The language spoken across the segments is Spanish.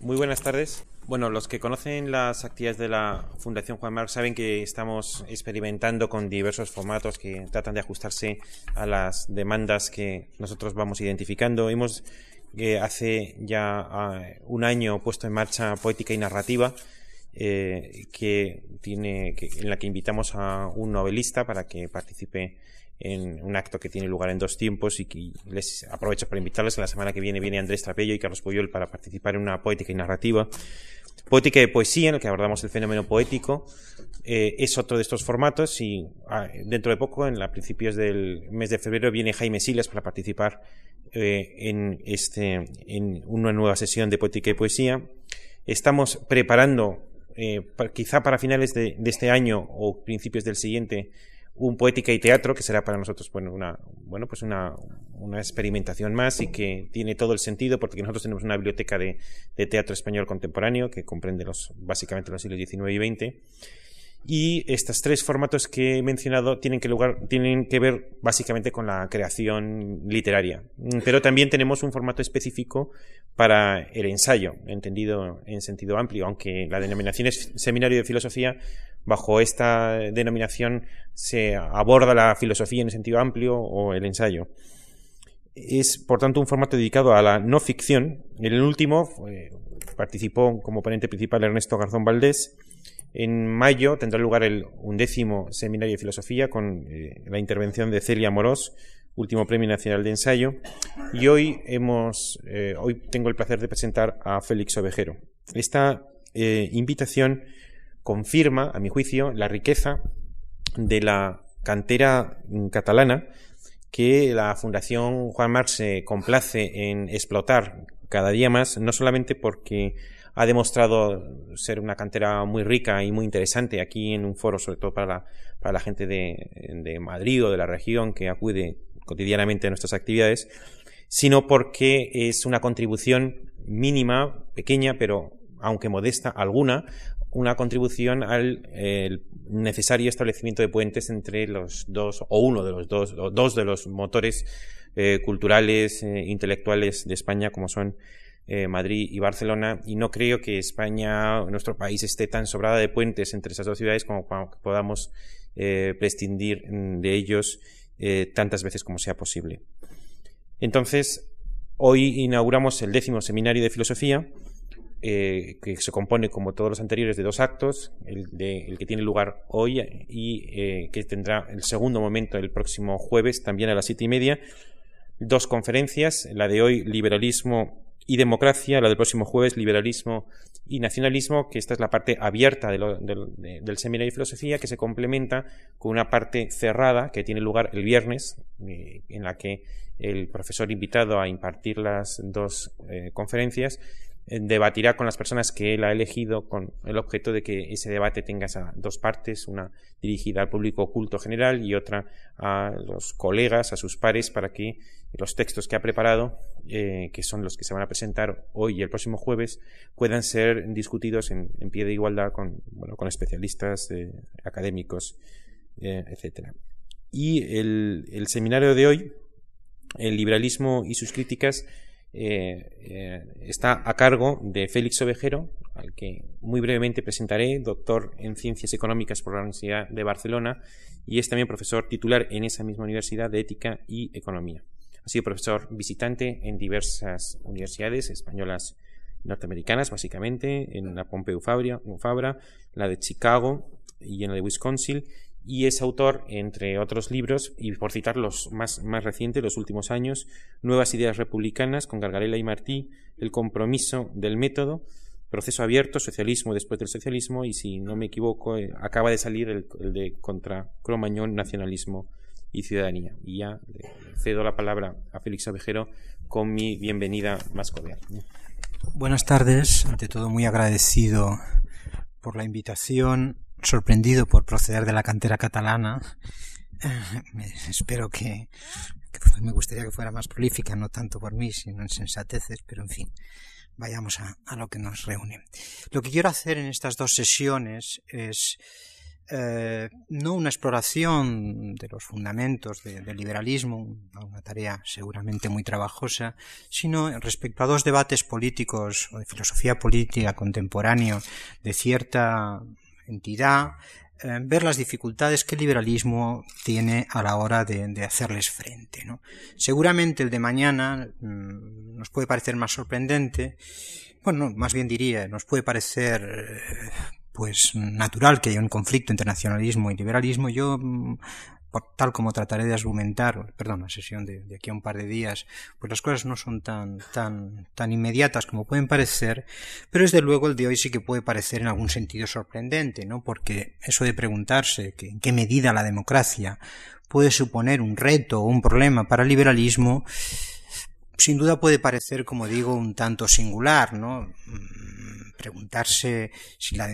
Muy buenas tardes. Bueno, los que conocen las actividades de la Fundación Juan Marc saben que estamos experimentando con diversos formatos que tratan de ajustarse a las demandas que nosotros vamos identificando. Hemos eh, hace ya ah, un año puesto en marcha Poética y Narrativa, eh, que tiene, en la que invitamos a un novelista para que participe en un acto que tiene lugar en dos tiempos y que les aprovecho para invitarles. La semana que viene viene Andrés Trapello y Carlos Puyol para participar en una poética y narrativa. Poética y poesía, en el que abordamos el fenómeno poético, eh, es otro de estos formatos y ah, dentro de poco, en a principios del mes de febrero, viene Jaime Silas para participar eh, en, este, en una nueva sesión de poética y poesía. Estamos preparando, eh, quizá para finales de, de este año o principios del siguiente, un poética y teatro que será para nosotros bueno una bueno pues una, una, experimentación más y que tiene todo el sentido porque nosotros tenemos una biblioteca de, de teatro español contemporáneo que comprende los básicamente los siglos XIX y XX y estos tres formatos que he mencionado tienen que, lugar, tienen que ver básicamente con la creación literaria. Pero también tenemos un formato específico para el ensayo, entendido en sentido amplio, aunque la denominación es Seminario de Filosofía, bajo esta denominación se aborda la filosofía en sentido amplio o el ensayo. Es, por tanto, un formato dedicado a la no ficción. En el último participó como ponente principal Ernesto Garzón Valdés, en mayo tendrá lugar el undécimo seminario de filosofía con eh, la intervención de Celia Morós, último premio nacional de ensayo. Y hoy hemos, eh, hoy tengo el placer de presentar a Félix Ovejero. Esta eh, invitación confirma, a mi juicio, la riqueza de la cantera catalana que la Fundación Juan Marx se complace en explotar cada día más, no solamente porque ha demostrado ser una cantera muy rica y muy interesante aquí en un foro, sobre todo para la, para la gente de, Madrid o de la región que acude cotidianamente a nuestras actividades, sino porque es una contribución mínima, pequeña, pero aunque modesta, alguna, una contribución al necesario establecimiento de puentes entre los dos, o uno de los dos, o dos de los motores eh, culturales, eh, intelectuales de España, como son eh, Madrid y Barcelona, y no creo que España, nuestro país, esté tan sobrada de puentes entre esas dos ciudades como que podamos eh, prescindir de ellos eh, tantas veces como sea posible. Entonces, hoy inauguramos el décimo seminario de filosofía, que se compone, como todos los anteriores, de dos actos, el, de, el que tiene lugar hoy y que tendrá el segundo momento el próximo jueves, también a las siete y media. Dos conferencias, la de hoy, liberalismo y democracia, la del próximo jueves, liberalismo y nacionalismo, que esta es la parte abierta del seminario de filosofía, que se complementa con una parte cerrada que tiene lugar el viernes, eh, en la que el profesor invitado a impartir las dos eh, conferencias debatirá con las personas que él ha elegido con el objeto de que ese debate tenga esas dos partes, una dirigida al público oculto general y otra a los colegas, a sus pares, para que los textos que ha preparado, eh, que son los que se van a presentar hoy y el próximo jueves, puedan ser discutidos en, pie de igualdad con, bueno, con especialistas eh, académicos, etcétera. Y el, el seminario de hoy, el liberalismo y sus críticas, eh, eh, está a cargo de Félix Ovejero, al que muy brevemente presentaré, doctor en Ciencias Económicas por la Universidad de Barcelona y es también profesor titular en esa misma universidad de Ética y Economía. Ha sido profesor visitante en diversas universidades españolas norteamericanas, básicamente, en la Pompeu Fabra, la de Chicago y en la de Wisconsin, y es autor, entre otros libros, y por citar los más, más recientes, los últimos años, Nuevas Ideas Republicanas con Gargarela y Martí, El Compromiso del Método, Proceso Abierto, Socialismo después del Socialismo, y si no me equivoco, eh, acaba de salir el, de Contra Cromañón, Nacionalismo y Ciudadanía. Y ya cedo la palabra a Félix Abejero con mi bienvenida más cordial. Buenas tardes, ante todo muy agradecido por la invitación sorprendido por proceder de la cantera catalana. Eh, espero que, me gustaría que fuera más prolífica, no tanto por mí, sino en sensateces, pero en fin, vayamos a, lo que nos reúne. Lo que quiero hacer en estas dos sesiones es eh, no una exploración de los fundamentos del liberalismo, una tarea seguramente muy trabajosa, sino respecto a dos debates políticos o de filosofía política contemporáneo de cierta entidad, eh, ver las dificultades que el liberalismo tiene a la hora de, hacerles frente. Seguramente el de mañana mm, nos puede parecer más sorprendente, bueno, más bien diría, nos puede parecer eh, pues natural que haya un conflicto entre nacionalismo y liberalismo. Yo tal como trataré de argumentar, perdón, la sesión de, aquí a un par de días, pues las cosas no son tan, tan, tan inmediatas como pueden parecer, pero desde luego el de hoy sí que puede parecer en algún sentido sorprendente, ¿no? Porque eso de preguntarse en qué medida la democracia puede suponer un reto o un problema para el liberalismo, sin duda puede parecer, como digo, un tanto singular, ¿no? Mm, preguntarse si la,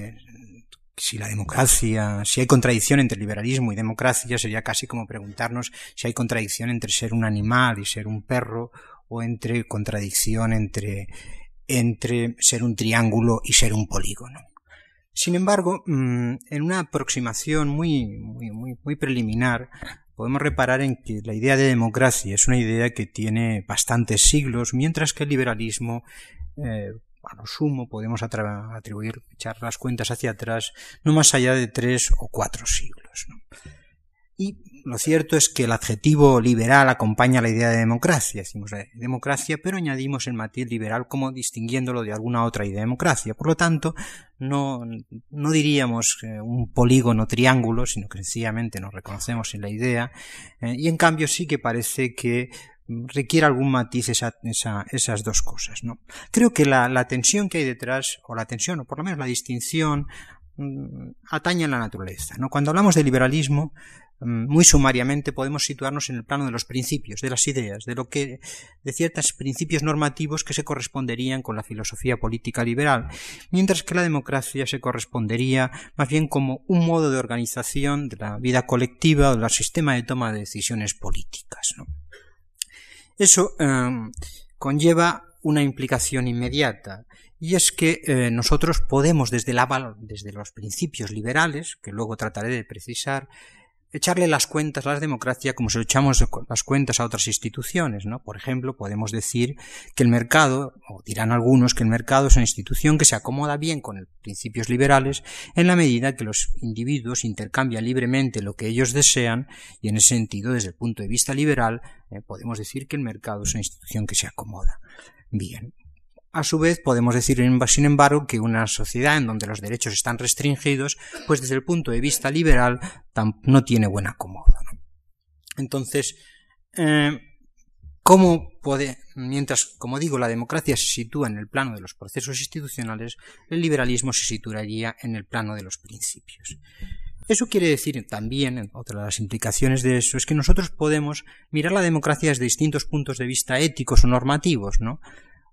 si la democracia, si hay contradicción entre liberalismo y democracia, sería casi como preguntarnos si hay contradicción entre ser un animal y ser un perro, o entre contradicción entre, entre ser un triángulo y ser un polígono. Sin embargo, mm, en una aproximación muy, muy, muy, muy preliminar, podemos reparar en que la idea de democracia es una idea que tiene bastantes siglos, mientras que el liberalismo eh, a lo sumo podemos atribuir, echar las cuentas hacia atrás, no más allá de tres o cuatro siglos. Y lo cierto es que el adjetivo liberal acompaña la idea de democracia, decimos democracia, pero añadimos el matiz liberal como distinguiéndolo de alguna otra idea de democracia. Por lo tanto, no, no diríamos un polígono triángulo, sino que sencillamente nos reconocemos en la idea, eh, y en cambio sí que parece que requiere algún matiz esa, esas dos cosas. ¿no? Creo que la, tensión que hay detrás, o la tensión, o por lo menos la distinción, mm, atañe a la naturaleza. ¿no? Cuando hablamos de liberalismo, mm, muy sumariamente podemos situarnos en el plano de los principios, de las ideas, de lo que, de ciertos principios normativos que se corresponderían con la filosofía política liberal, mientras que la democracia se correspondería más bien como un modo de organización de la vida colectiva o del sistema de toma de decisiones políticas. Eso em, conlleva una implicación inmediata, y es que eh, nosotros podemos desde, la, desde los principios liberales, que luego trataré de precisar, echarle las cuentas a la democracia como si echamos las cuentas a otras instituciones, ¿no? Por ejemplo, podemos decir que el mercado, o dirán algunos que el mercado es una institución que se acomoda bien con los principios liberales en la medida que los individuos intercambian libremente lo que ellos desean y en ese sentido, desde el punto de vista liberal, eh, podemos decir que el mercado es una institución que se acomoda. Bien, a su vez, podemos decir, sin embargo, que una sociedad en donde los derechos están restringidos, pues desde el punto de vista liberal, no tiene buen acomodo. Entonces, eh, ¿cómo puede, mientras, como digo, la democracia se sitúa en el plano de los procesos institucionales, el liberalismo se situaría en el plano de los principios? Eso quiere decir también, otra de las implicaciones de eso, es que nosotros podemos mirar la democracia desde distintos puntos de vista éticos o normativos, ¿no?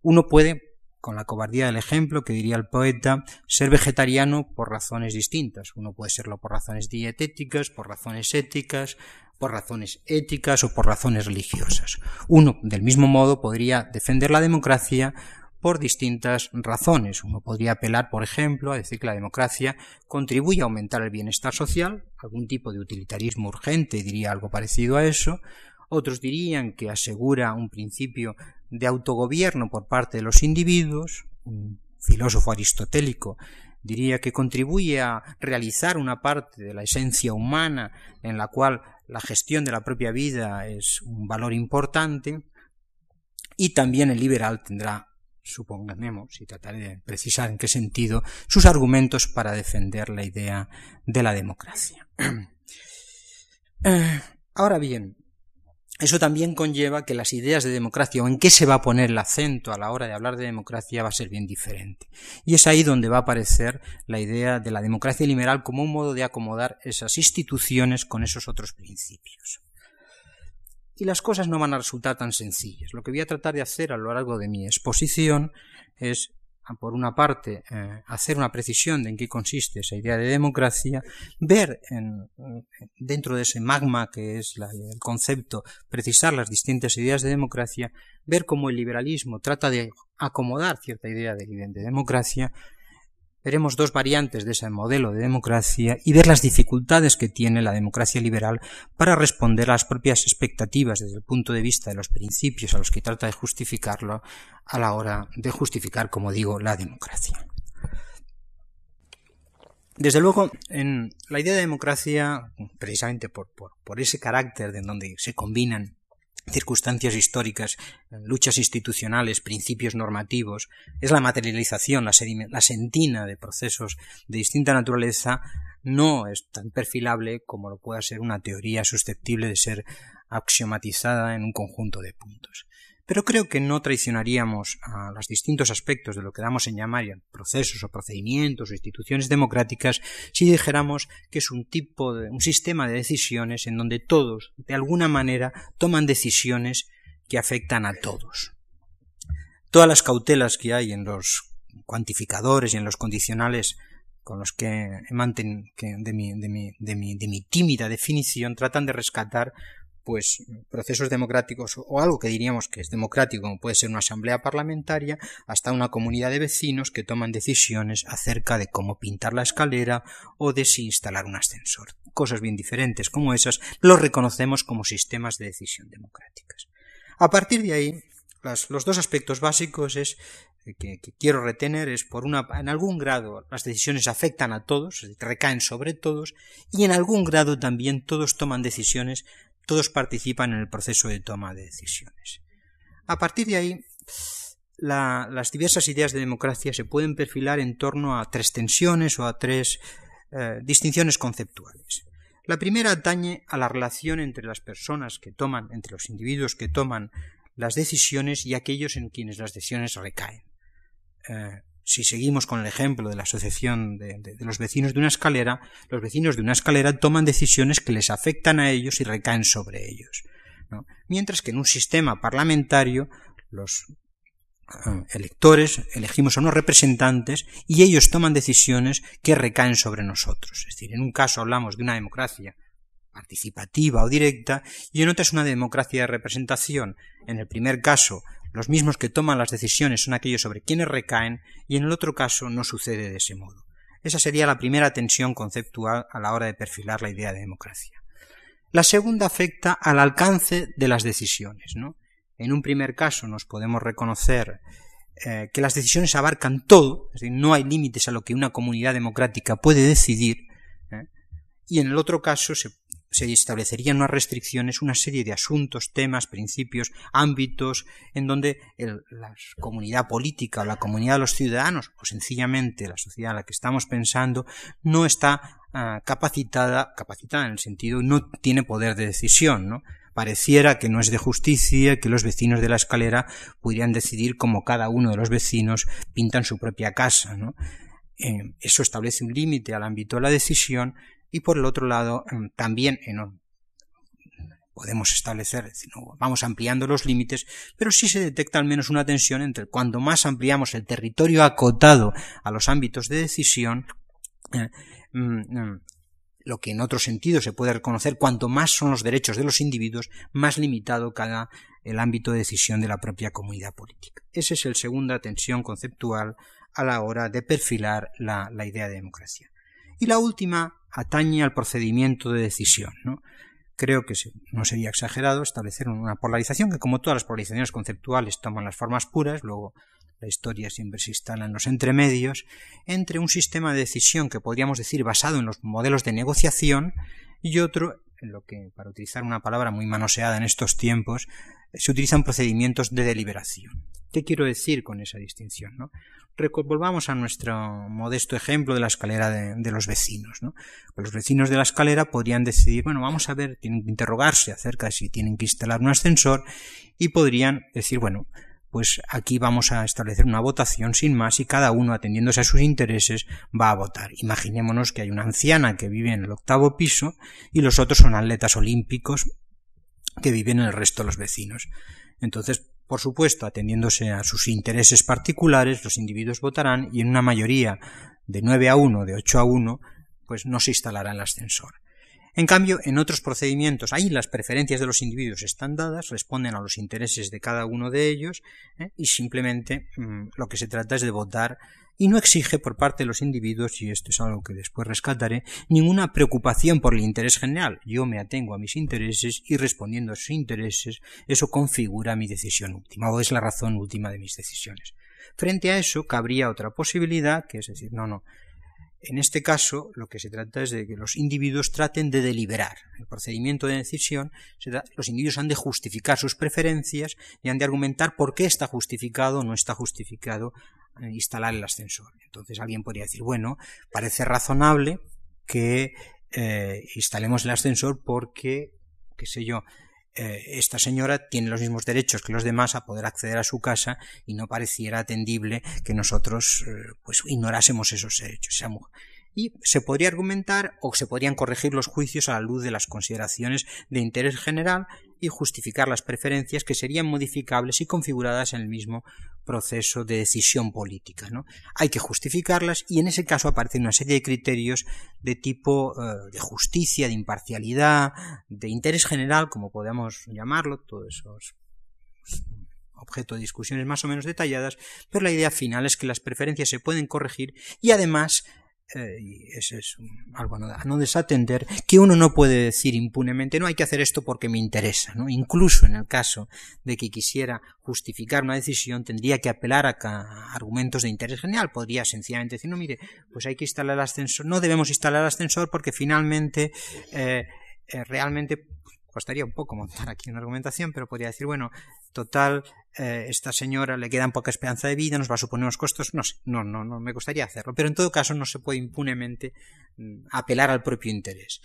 Uno puede con la cobardía del ejemplo, que diría el poeta, ser vegetariano por razones distintas. Uno puede serlo por razones dietéticas, por razones éticas, por razones éticas o por razones religiosas. Uno, del mismo modo, podría defender la democracia por distintas razones. Uno podría apelar, por ejemplo, a decir que la democracia contribuye a aumentar el bienestar social, algún tipo de utilitarismo urgente diría algo parecido a eso, otros dirían que asegura un principio de autogobierno por parte de los individuos, un filósofo aristotélico diría que contribuye a realizar una parte de la esencia humana en la cual la gestión de la propia vida es un valor importante, y también el liberal tendrá, supongamos, y trataré de precisar en qué sentido, sus argumentos para defender la idea de la democracia. Eh, ahora bien, eso también conlleva que las ideas de democracia o en qué se va a poner el acento a la hora de hablar de democracia va a ser bien diferente. Y es ahí donde va a aparecer la idea de la democracia liberal como un modo de acomodar esas instituciones con esos otros principios. Y las cosas no van a resultar tan sencillas. Lo que voy a tratar de hacer a lo largo de mi exposición es por una parte, eh, hacer una precisión de en qué consiste esa idea de democracia, ver dentro de ese magma que es el concepto, precisar las distintas ideas de democracia, ver cómo el liberalismo trata de acomodar cierta idea de, de democracia veremos dos variantes de ese modelo de democracia y ver las dificultades que tiene la democracia liberal para responder a las propias expectativas desde el punto de vista de los principios a los que trata de justificarlo a la hora de justificar, como digo, la democracia. Desde luego, en la idea de democracia, precisamente por, por, ese carácter de donde se combinan circunstancias históricas, luchas institucionales, principios normativos, es la materialización, la, sentina de procesos de distinta naturaleza, no es tan perfilable como lo pueda ser una teoría susceptible de ser axiomatizada en un conjunto de puntos. Pero creo que no traicionaríamos a los distintos aspectos de lo que damos en llamar procesos o procedimientos o instituciones democráticas si dijéramos que es un tipo de un sistema de decisiones en donde todos, de alguna manera, toman decisiones que afectan a todos. Todas las cautelas que hay en los cuantificadores y en los condicionales con los que de mi, de, mi, de, mi, de mi tímida definición tratan de rescatar pues procesos democráticos o algo que diríamos que es democrático, como puede ser una asamblea parlamentaria, hasta una comunidad de vecinos que toman decisiones acerca de cómo pintar la escalera o de si instalar un ascensor. Cosas bien diferentes como esas los reconocemos como sistemas de decisión democráticas. A partir de ahí, los dos aspectos básicos es eh, que, quiero retener es por una en algún grado las decisiones afectan a todos, recaen sobre todos y en algún grado también todos toman decisiones todos participan en el proceso de toma de decisiones. A partir de ahí, las diversas ideas de democracia se pueden perfilar en torno a tres tensiones o a tres eh, distinciones conceptuales. La primera atañe a la relación entre las personas que toman, entre los individuos que toman las decisiones y aquellos en quienes las decisiones recaen. Eh, si seguimos con el ejemplo de la asociación de, los vecinos de una escalera, los vecinos de una escalera toman decisiones que les afectan a ellos y recaen sobre ellos. Mientras que en un sistema parlamentario los eh, electores elegimos a unos representantes y ellos toman decisiones que recaen sobre nosotros. Es decir, en un caso hablamos de una democracia participativa o directa y en otra es una democracia de representación. En el primer caso, los mismos que toman las decisiones son aquellos sobre quienes recaen y en el otro caso no sucede de ese modo. Esa sería la primera tensión conceptual a la hora de perfilar la idea de democracia. La segunda afecta al alcance de las decisiones. ¿no? En un primer caso nos podemos reconocer eh, que las decisiones abarcan todo, es decir, no hay límites a lo que una comunidad democrática puede decidir, ¿eh? y en el otro caso se se establecerían unas restricciones, una serie de asuntos, temas, principios, ámbitos en donde la comunidad política o la comunidad de los ciudadanos o sencillamente la sociedad en la que estamos pensando no está ah, capacitada, capacitada en el sentido no tiene poder de decisión, ¿no? Pareciera que no es de justicia que los vecinos de la escalera pudieran decidir cómo cada uno de los vecinos pintan su propia casa, ¿no? Eh, eso establece un límite al ámbito de la decisión y por el otro lado em, también podemos establecer, vamos ampliando los límites, pero sí se detecta al menos una tensión entre cuando más ampliamos el territorio acotado a los ámbitos de decisión, eh, mm, mm, lo que en otro sentido se puede reconocer, cuanto más son los derechos de los individuos, más limitado cada el ámbito de decisión de la propia comunidad política. Esa es la segunda tensión conceptual a la hora de perfilar la idea de democracia. Y la última atañe al procedimiento de decisión. ¿no? Creo que no sería exagerado establecer una polarización que, como todas las polarizaciones conceptuales, toman las formas puras, luego la historia siempre se instala en los entremedios, entre un sistema de decisión que podríamos decir basado en los modelos de negociación y otro en lo que, para utilizar una palabra muy manoseada en estos tiempos, se utilizan procedimientos de deliberación. ¿Qué quiero decir con esa distinción? ¿no? volvamos a nuestro modesto ejemplo de la escalera de, los vecinos. ¿no? Pues los vecinos de la escalera podrían decidir, bueno, vamos a ver, tienen que interrogarse acerca de si tienen que instalar un ascensor y podrían decir, bueno, pues aquí vamos a establecer una votación sin más y cada uno, atendiéndose a sus intereses, va a votar. Imaginémonos que hay una anciana que vive en el octavo piso y los otros son atletas olímpicos que viven en el resto de los vecinos. Entonces, por supuesto, atendiéndose a sus intereses particulares, los individuos votarán y en una mayoría de 9 a 1, de 8 a 1, pues no se instalará el ascensor. En cambio, en otros procedimientos, ahí las preferencias de los individuos están dadas, responden a los intereses de cada uno de ellos, ¿eh? y simplemente mm, lo que se trata es de votar y no exige por parte de los individuos, y esto es algo que después rescataré, ninguna preocupación por el interés general. Yo me atengo a mis intereses y respondiendo a sus intereses, eso configura mi decisión última, o es la razón última de mis decisiones. Frente a eso, cabría otra posibilidad, que es decir, no, no, en este caso, lo que se trata es de que los individuos traten de deliberar. El procedimiento de decisión, los individuos han de justificar sus preferencias y han de argumentar por qué está justificado o no está justificado eh, instalar el ascensor. Entonces alguien podría decir, bueno, parece razonable que eh, instalemos el ascensor porque, qué sé yo, eh, esta señora tiene los mismos derechos que los demás a poder acceder a su casa y no pareciera atendible que nosotros eh, pues ignorásemos esos derechos. Esa mujer y se podría argumentar o se podrían corregir los juicios a la luz de las consideraciones de interés general y justificar las preferencias que serían modificables y configuradas en el mismo proceso de decisión política. ¿no? Hay que justificarlas y en ese caso aparecen una serie de criterios de tipo eh, de justicia, de imparcialidad, de interés general, como podemos llamarlo, todos esos pues, objeto de discusiones más o menos detalladas, pero la idea final es que las preferencias se pueden corregir y además eh, y eso es algo a no, desatender, que uno no puede decir impunemente, no hay que hacer esto porque me interesa, ¿no? Incluso en el caso de que quisiera justificar una decisión, tendría que apelar a, argumentos de interés general. Podría sencillamente decir, no, mire, pues hay que instalar el ascensor, no debemos instalar el ascensor porque finalmente eh, eh, realmente costaría un poco montar aquí una argumentación, pero podría decir, bueno, total, eh, esta señora le queda poca esperanza de vida, nos va a suponer unos costos, no sé, no, no, no me gustaría hacerlo, pero en todo caso no se puede impunemente mm, apelar al propio interés.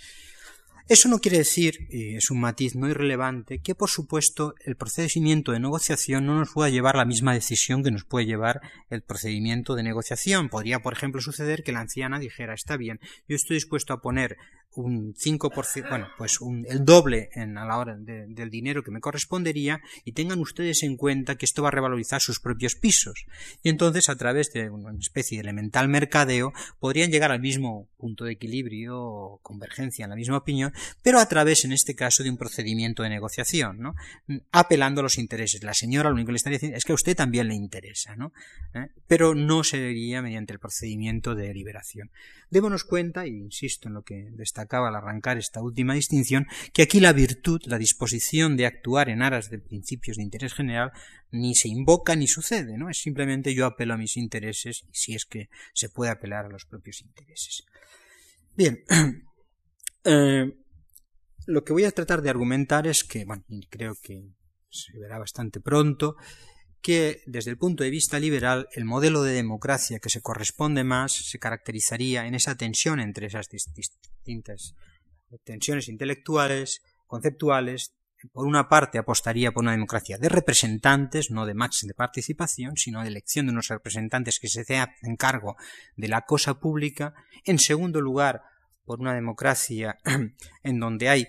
Eso no quiere decir, y es un matiz no irrelevante, que por supuesto el procedimiento de negociación no nos pueda llevar la misma decisión que nos puede llevar el procedimiento de negociación. Podría, por ejemplo, suceder que la anciana dijera, está bien, yo estoy dispuesto a poner un 5%, bueno, pues un, el doble a la hora del dinero que me correspondería y tengan ustedes en cuenta que esto va a revalorizar sus propios pisos. Y entonces, a través de una especie de elemental mercadeo, podrían llegar al mismo punto de equilibrio o convergencia en la misma opinión, pero a través, en este caso, de un procedimiento de negociación, ¿no? apelando a los intereses. La señora lo único que le está diciendo es que a usted también le interesa, ¿no? ¿Eh? pero no se diría mediante el procedimiento de liberación. Démonos cuenta, y insisto en lo que destacaba al arrancar esta última distinción, que aquí la virtud, la disposición de actuar en aras de principios de interés general, ni se invoca ni sucede, ¿no? Es simplemente yo apelo a mis intereses, si es que se puede apelar a los propios intereses. Bien, eh, lo que voy a tratar de argumentar es que, bueno, creo que se verá bastante pronto, que desde el punto de vista liberal el modelo de democracia que se corresponde más se caracterizaría en esa tensión entre esas distintas tensiones intelectuales, conceptuales. Por una parte apostaría por una democracia de representantes, no de máxima de participación, sino de elección de unos representantes que se en cargo de la cosa pública. En segundo lugar, por una democracia en donde hay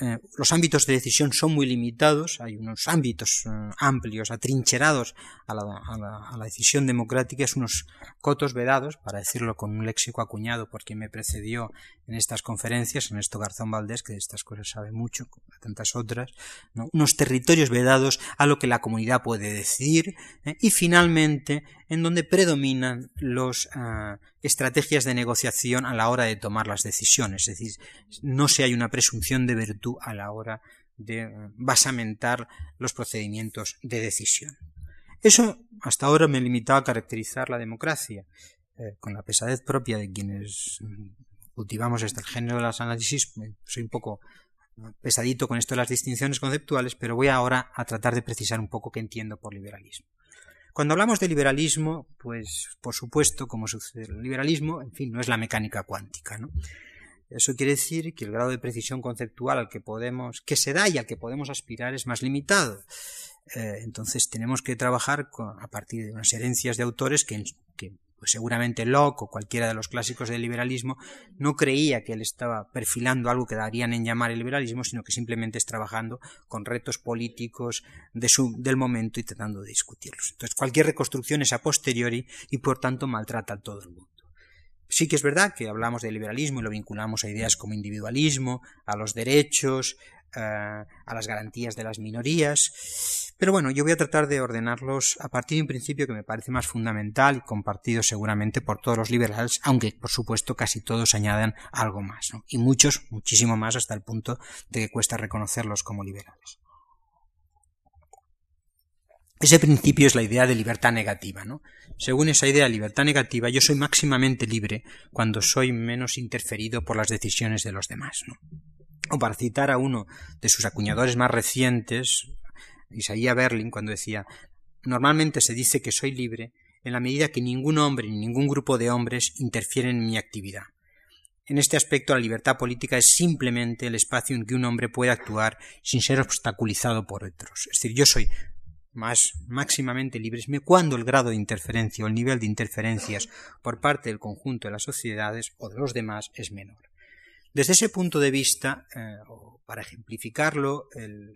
eh, los ámbitos de decisión son muy limitados, hay unos ámbitos eh, amplios, atrincherados a la, decisión democrática, es unos cotos vedados, para decirlo con un léxico acuñado por quien me precedió en estas conferencias, en esto Garzón Valdés, que de estas cosas sabe mucho, como tantas otras, unos territorios vedados a lo que la comunidad puede decidir, eh, y finalmente en donde predominan las estrategias de negociación a la hora de tomar las decisiones, es decir, no se hay una presunción de virtud a la hora de basamentar los procedimientos de decisión. Eso hasta ahora me limitaba a caracterizar la democracia, eh, con la pesadez propia de quienes cultivamos este género de las análisis, soy un poco pesadito con esto de las distinciones conceptuales, pero voy ahora a tratar de precisar un poco qué entiendo por liberalismo. Cuando hablamos de liberalismo, pues por supuesto, como sucede el liberalismo, en fin, no es la mecánica cuántica, ¿no? Eso quiere decir que el grado de precisión conceptual al que podemos, que se da y al que podemos aspirar es más limitado. Eh, entonces tenemos que trabajar a partir de unas herencias de autores que, pues seguramente Locke o cualquiera de los clásicos del liberalismo no creía que él estaba perfilando algo que darían en llamar el liberalismo, sino que simplemente es trabajando con retos políticos de su, del momento y tratando de discutirlos. Entonces cualquier reconstrucción es a posteriori y por tanto maltrata a todo el mundo. Sí que es verdad que hablamos de liberalismo y lo vinculamos a ideas como individualismo, a los derechos, eh, a las garantías de las minorías. Pero bueno, yo voy a tratar de ordenarlos a partir de un principio que me parece más fundamental y compartido seguramente por todos los liberales, aunque por supuesto casi todos añadan algo más, ¿no? y muchos, muchísimo más hasta el punto de que cuesta reconocerlos como liberales. Ese principio es la idea de libertad negativa, ¿no? Según esa idea de libertad negativa, yo soy máximamente libre cuando soy menos interferido por las decisiones de los demás, ¿no? O para citar a uno de sus acuñadores más recientes, Isaías Berlin, cuando decía Normalmente se dice que soy libre en la medida que ningún hombre ni ningún grupo de hombres interfieren en mi actividad. En este aspecto la libertad política es simplemente el espacio en que un hombre puede actuar sin ser obstaculizado por otros. Es decir, yo soy más máximamente libres cuando el grado de interferencia o el nivel de interferencias por parte del conjunto de las sociedades o de los demás es menor. Desde ese punto de vista, eh, para ejemplificarlo, el,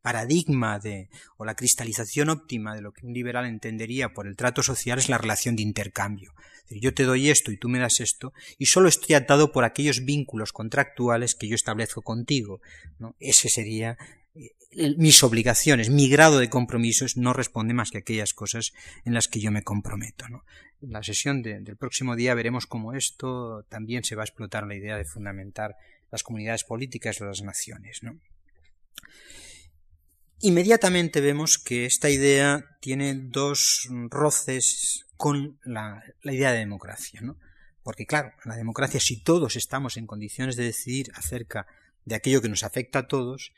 paradigma de, o la cristalización óptima de lo que un liberal entendería por el trato social es la relación de intercambio. yo te doy esto y tú me das esto, y solo estoy atado por aquellos vínculos contractuales que yo establezco contigo. Ese sería mis obligaciones, mi grado de compromisos no responde más que aquellas cosas en las que yo me comprometo. En la sesión del próximo día veremos cómo esto también se va a explotar la idea de fundamentar las comunidades políticas de las naciones. Inmediatamente vemos que esta idea tiene dos roces con la, idea de democracia. Porque claro, la democracia, si todos estamos en condiciones de decidir acerca de aquello que nos afecta a todos,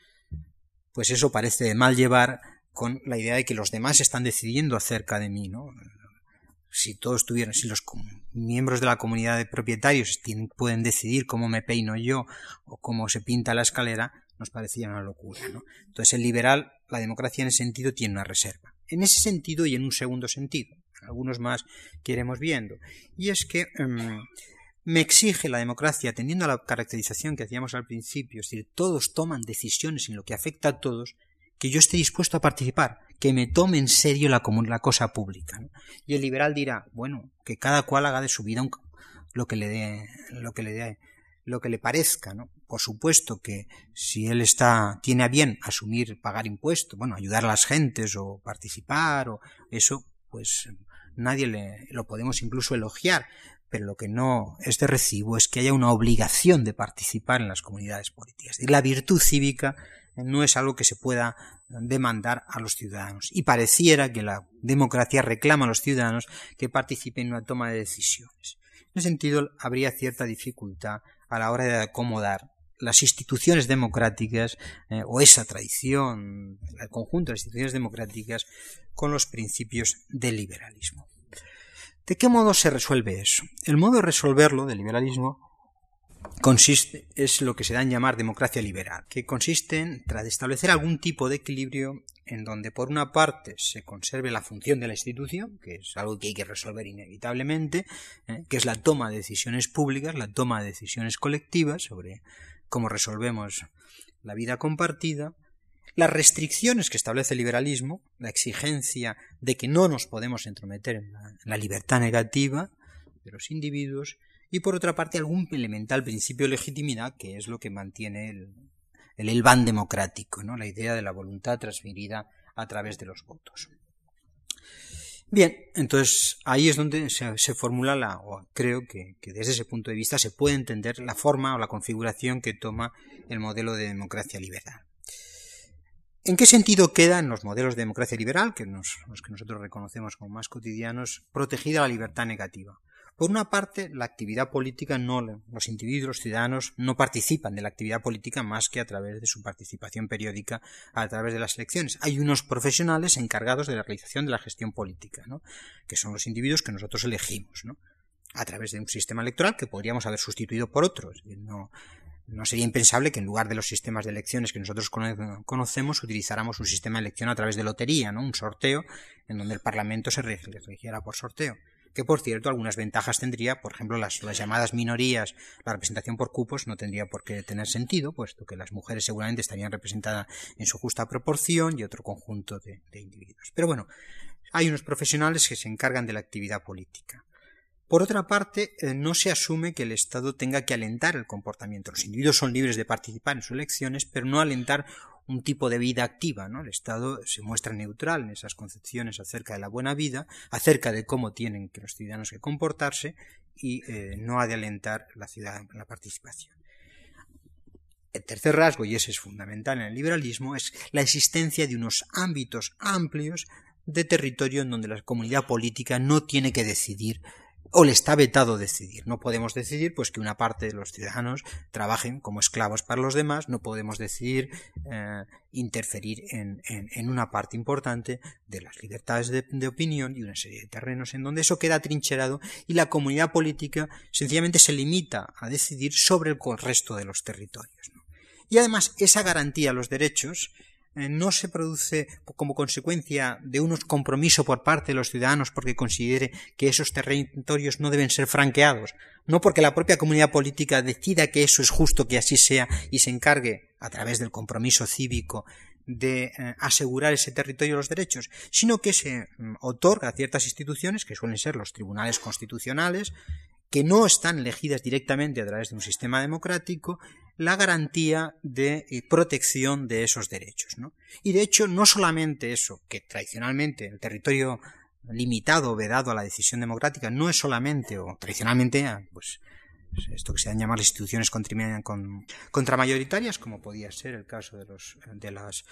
pues eso parece mal llevar con la idea de que los demás están decidiendo acerca de mí, ¿no? Si todos tuvieran, si los miembros de la comunidad de propietarios pueden decidir cómo me peino yo o cómo se pinta la escalera, nos parecía una locura, ¿no? Entonces el liberal, la democracia en ese sentido tiene una reserva. En ese sentido y en un segundo sentido, algunos más que iremos viendo, y es que em, me exige la democracia, atendiendo a la caracterización que hacíamos al principio, es decir, todos toman decisiones en lo que afecta a todos, que yo esté dispuesto a participar, que me tome en serio la, cosa pública. Y el liberal dirá, bueno, que cada cual haga de su vida lo que le dé, lo que le parezca. Por supuesto que si él está, tiene a bien asumir, pagar impuestos, bueno, ayudar a las gentes o participar o eso, pues nadie le, lo podemos incluso elogiar, pero lo que no es de recibo es que haya una obligación de participar en las comunidades políticas. Y la virtud cívica no es algo que se pueda demandar a los ciudadanos. Y pareciera que la democracia reclama a los ciudadanos que participen en una toma de decisiones. En ese sentido, habría cierta dificultad a la hora de acomodar las instituciones democráticas eh, o esa tradición, el conjunto de las instituciones democráticas con los principios del liberalismo. ¿De qué modo se resuelve eso? El modo de resolverlo del liberalismo consiste, es lo que se da en llamar democracia liberal, que consiste en establecer algún tipo de equilibrio en donde por una parte se conserve la función de la institución, que es algo que hay que resolver inevitablemente, ¿eh? que es la toma de decisiones públicas, la toma de decisiones colectivas sobre cómo resolvemos la vida compartida, las restricciones que establece el liberalismo, la exigencia de que no nos podemos entrometer en la, libertad negativa de los individuos, y por otra parte algún elemental principio de legitimidad que es lo que mantiene el, el democrático, ¿no? la idea de la voluntad transferida a través de los votos. Bien, entonces ahí es donde se, formula la, o creo que, que, desde ese punto de vista se puede entender la forma o la configuración que toma el modelo de democracia liberal. ¿En qué sentido queda en los modelos de democracia liberal, que los que nosotros reconocemos como más cotidianos, protegida la libertad negativa? Por una parte, la actividad política no, los individuos, los ciudadanos, no participan de la actividad política más que a través de su participación periódica a través de las elecciones. Hay unos profesionales encargados de la realización de la gestión política, ¿no? que son los individuos que nosotros elegimos, a través de un sistema electoral que podríamos haber sustituido por otro. No, no sería impensable que en lugar de los sistemas de elecciones que nosotros conocemos utilizáramos un sistema de elección a través de lotería, ¿no? un sorteo en donde el Parlamento se regiera por sorteo. Que por cierto, algunas ventajas tendría, por ejemplo, las, llamadas minorías, la representación por cupos no tendría por qué tener sentido, puesto que las mujeres seguramente estarían representadas en su justa proporción y otro conjunto de individuos. Pero bueno, hay unos profesionales que se encargan de la actividad política. Por otra parte, eh, no se asume que el Estado tenga que alentar el comportamiento. Los individuos son libres de participar en sus elecciones, pero no alentar un tipo de vida activa. ¿no? El Estado se muestra neutral en esas concepciones acerca de la buena vida, acerca de cómo tienen que los ciudadanos que comportarse y eh, no ha de alentar la, ciudad, la participación. El tercer rasgo, y ese es fundamental en el liberalismo, es la existencia de unos ámbitos amplios de territorio en donde la comunidad política no tiene que decidir o le está vetado decidir. No podemos decidir pues que una parte de los ciudadanos trabajen como esclavos para los demás, no podemos decidir eh, interferir en, una parte importante de las libertades de, opinión y una serie de terrenos en donde eso queda trincherado y la comunidad política sencillamente se limita a decidir sobre el resto de los territorios. Y además esa garantía a los derechos no se produce como consecuencia de unos compromisos por parte de los ciudadanos porque considere que esos territorios no deben ser franqueados, no porque la propia comunidad política decida que eso es justo que así sea y se encargue, a través del compromiso cívico, de eh, asegurar ese territorio los derechos, sino que se mm, otorga a ciertas instituciones, que suelen ser los tribunales constitucionales, que no están elegidas directamente a través de un sistema democrático, la garantía de eh, protección de esos derechos. ¿no? Y de hecho, no solamente eso, que tradicionalmente el territorio limitado, vedado a la decisión democrática, no es solamente, o tradicionalmente, ah, pues esto que se han llamado las instituciones contramayoritarias, como podía ser el caso de, los, de las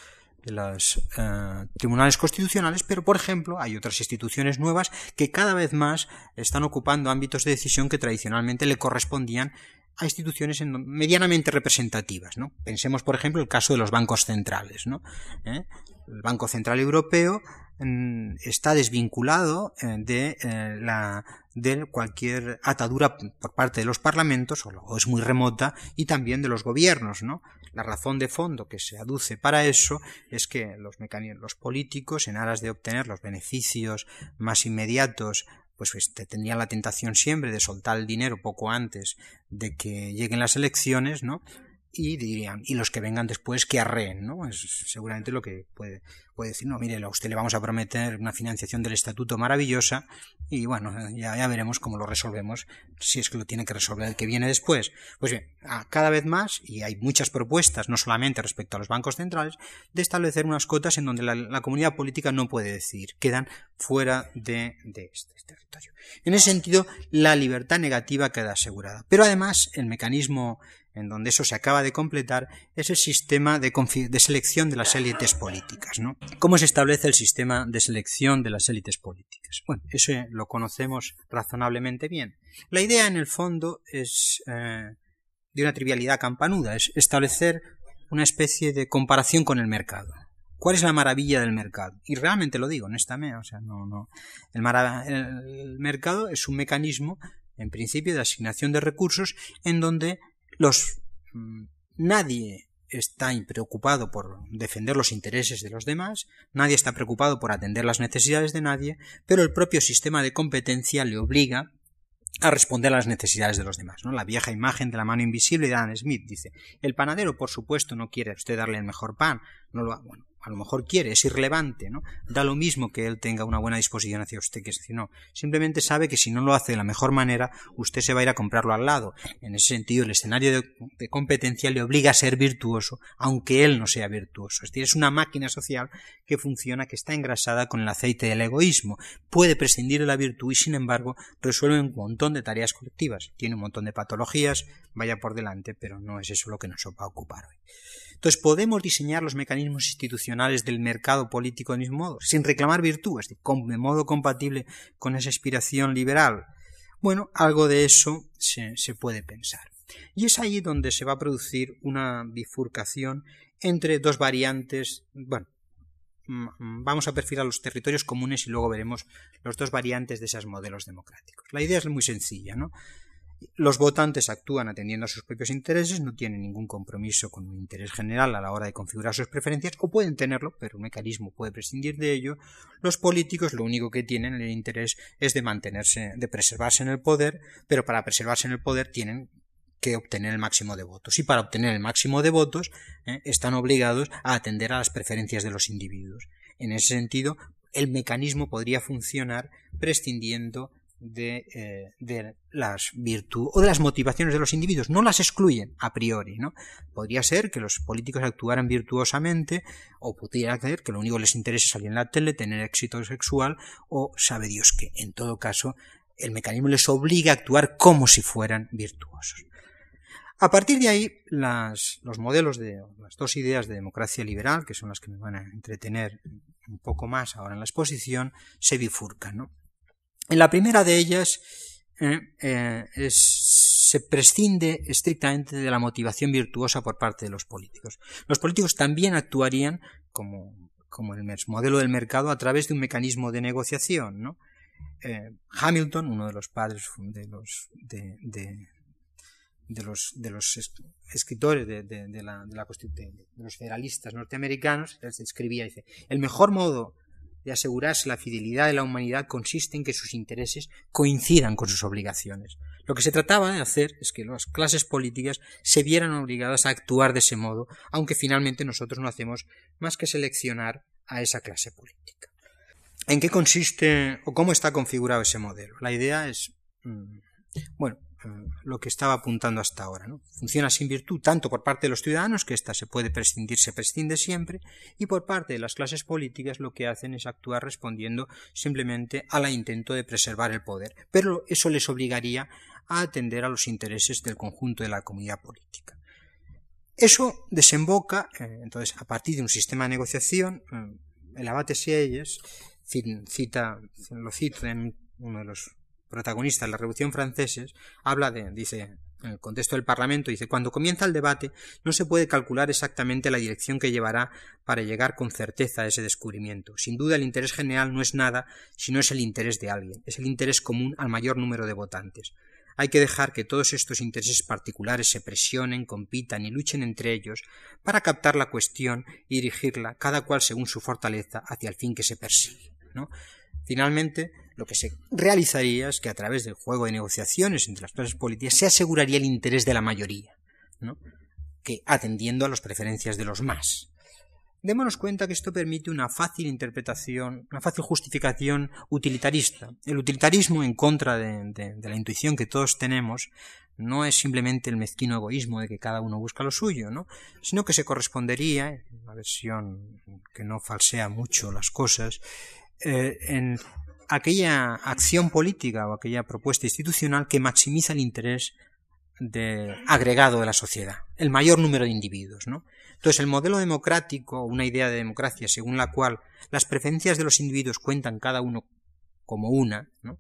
de los eh, tribunales constitucionales, pero por ejemplo hay otras instituciones nuevas que cada vez más están ocupando ámbitos de decisión que tradicionalmente le correspondían a instituciones medianamente representativas. ¿no? Pensemos, por ejemplo, el caso de los bancos centrales. ¿no? ¿Eh? El Banco Central Europeo mm, está desvinculado eh, de, la, de cualquier atadura por parte de los parlamentos, o, es muy remota, y también de los gobiernos. ¿no? La razón de fondo que se aduce para eso es que los, los políticos, en aras de obtener los beneficios más inmediatos pues este, tendrían la tentación siempre de soltar el dinero poco antes de que lleguen las elecciones, ¿no? Y dirían, y los que vengan después que arreen, ¿no? Es seguramente lo que puede, puede decir, no, mire, a usted le vamos a prometer una financiación del estatuto maravillosa y bueno, ya, ya veremos cómo lo resolvemos, si es que lo tiene que resolver el que viene después. Pues bien, cada vez más, y hay muchas propuestas, no solamente respecto a los bancos centrales, de establecer unas cotas en donde la, comunidad política no puede decidir, quedan fuera de, de este, este territorio. En ese sentido, la libertad negativa queda asegurada. Pero además, el mecanismo en donde eso se acaba de completar, es el sistema de, selección de las élites políticas. ¿no? ¿Cómo se establece el sistema de selección de las élites políticas? Bueno, eso lo conocemos razonablemente bien. La idea, en el fondo, es eh, de una trivialidad campanuda, es establecer una especie de comparación con el mercado. ¿Cuál es la maravilla del mercado? Y realmente lo digo, honestamente, o sea, no, no. El, el mercado es un mecanismo, en principio, de asignación de recursos en donde los mm, nadie está preocupado por defender los intereses de los demás, nadie está preocupado por atender las necesidades de nadie, pero el propio sistema de competencia le obliga a responder a las necesidades de los demás. ¿no? La vieja imagen de la mano invisible de Adam Smith dice el panadero, por supuesto, no quiere usted darle el mejor pan, no lo bueno, a lo mejor quiere, es irrelevante, ¿no? Da lo mismo que él tenga una buena disposición hacia usted, que es decir, no, simplemente sabe que si no lo hace de la mejor manera, usted se va a ir a comprarlo al lado. En ese sentido, el escenario de, competencia le obliga a ser virtuoso, aunque él no sea virtuoso. Es decir, es una máquina social que funciona, que está engrasada con el aceite del egoísmo. Puede prescindir de la virtud y, sin embargo, resuelve un montón de tareas colectivas. Tiene un montón de patologías, vaya por delante, pero no es eso lo que nos va a ocupar hoy. Entonces, podemos diseñar los mecanismos institucionales del mercado político del mismo modo, sin reclamar virtud, de modo compatible con esa inspiración liberal. Bueno, algo de eso se, se puede pensar. Y es ahí donde se va a producir una bifurcación entre dos variantes, bueno, vamos a perfilar los territorios comunes y luego veremos los dos variantes de esos modelos democráticos. La idea es muy sencilla, ¿no? Los votantes actúan atendiendo a sus propios intereses, no tienen ningún compromiso con un interés general a la hora de configurar sus preferencias, o pueden tenerlo, pero un mecanismo puede prescindir de ello. Los políticos lo único que tienen el interés es de mantenerse, de preservarse en el poder, pero para preservarse en el poder tienen que obtener el máximo de votos. Y para obtener el máximo de votos eh, están obligados a atender a las preferencias de los individuos. En ese sentido, el mecanismo podría funcionar prescindiendo de, eh, las virtudes o de las motivaciones de los individuos, no las excluyen a priori, ¿no? Podría ser que los políticos actuaran virtuosamente, o pudiera ser que lo único que les interese es salir en la tele, tener éxito sexual, o sabe Dios que, en todo caso, el mecanismo les obliga a actuar como si fueran virtuosos. A partir de ahí, las, los modelos de las dos ideas de democracia liberal, que son las que me van a entretener un poco más ahora en la exposición, se bifurcan. ¿no? En la primera de ellas eh, eh, se prescinde estrictamente de la motivación virtuosa por parte de los políticos. Los políticos también actuarían como, como el modelo del mercado a través de un mecanismo de negociación. Eh, Hamilton, uno de los padres de los, de, los, escritores de, la, la, de, los federalistas norteamericanos, escribía, dice, el mejor modo de asegurarse la fidelidad de la humanidad consiste en que sus intereses coincidan con sus obligaciones. Lo que se trataba de hacer es que las clases políticas se vieran obligadas a actuar de ese modo, aunque finalmente nosotros no hacemos más que seleccionar a esa clase política. ¿En qué consiste o cómo está configurado ese modelo? La idea es, mm, bueno, lo que estaba apuntando hasta ahora. ¿no? Funciona sin virtud tanto por parte de los ciudadanos, que ésta se puede prescindir, se prescinde siempre, y por parte de las clases políticas lo que hacen es actuar respondiendo simplemente al intento de preservar el poder. Pero eso les obligaría a atender a los intereses del conjunto de la comunidad política. Eso desemboca, eh, entonces, a partir de un sistema de negociación, eh, el abate Sieyes cita, lo cito en uno de los protagonista de la Revolución Francesa, habla de, dice, en el contexto del Parlamento, dice, cuando comienza el debate no se puede calcular exactamente la dirección que llevará para llegar con certeza a ese descubrimiento. Sin duda el interés general no es nada si no es el interés de alguien, es el interés común al mayor número de votantes. Hay que dejar que todos estos intereses particulares se presionen, compitan y luchen entre ellos para captar la cuestión y dirigirla, cada cual según su fortaleza, hacia el fin que se persigue. ¿no? Finalmente, lo que se realizaría es que a través del juego de negociaciones entre las clases políticas se aseguraría el interés de la mayoría, que atendiendo a las preferencias de los más. Démonos cuenta que esto permite una fácil interpretación, una fácil justificación utilitarista. El utilitarismo, en contra de, la intuición que todos tenemos, no es simplemente el mezquino egoísmo de que cada uno busca lo suyo, ¿no? sino que se correspondería, una versión que no falsea mucho las cosas, eh, en aquella acción política o aquella propuesta institucional que maximiza el interés de, agregado de la sociedad, el mayor número de individuos, ¿no? Entonces, el modelo democrático, una idea de democracia según la cual las preferencias de los individuos cuentan cada uno como una, ¿no?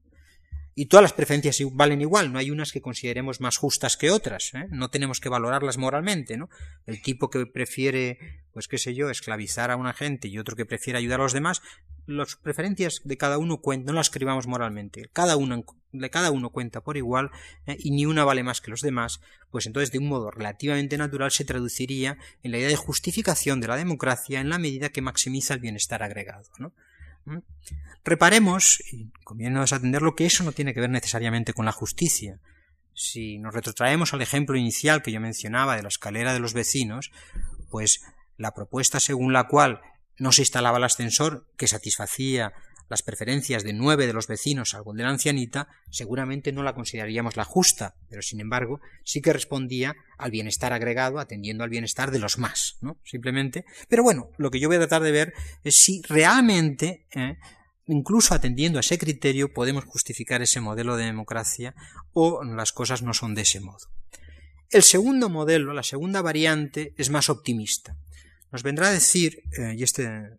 y todas las preferencias valen igual, no hay unas que consideremos más justas que otras, ¿eh? no tenemos que valorarlas moralmente, ¿no? El tipo que prefiere, pues qué sé yo, esclavizar a una gente y otro que prefiere ayudar a los demás, las preferencias de cada uno no las escribamos moralmente, cada uno, de cada uno cuenta por igual ¿eh? y ni una vale más que los demás, pues entonces de un modo relativamente natural se traduciría en la idea de justificación de la democracia en la medida que maximiza el bienestar agregado. ¿Mm? Reparemos, y conviene atenderlo, que eso no tiene que ver necesariamente con la justicia. Si nos retrotraemos al ejemplo inicial que yo mencionaba de la escalera de los vecinos, pues la propuesta según la cual no se instalaba el ascensor que satisfacía las preferencias de nueve de los vecinos, salvo de la ancianita, seguramente no la consideraríamos la justa, pero sin embargo sí que respondía al bienestar agregado, atendiendo al bienestar de los más, ¿no? Simplemente. Pero bueno, lo que yo voy a tratar de ver es si realmente, ¿eh? incluso atendiendo a ese criterio, podemos justificar ese modelo de democracia o las cosas no son de ese modo. El segundo modelo, la segunda variante, es más optimista. Nos vendrá a decir, eh, y este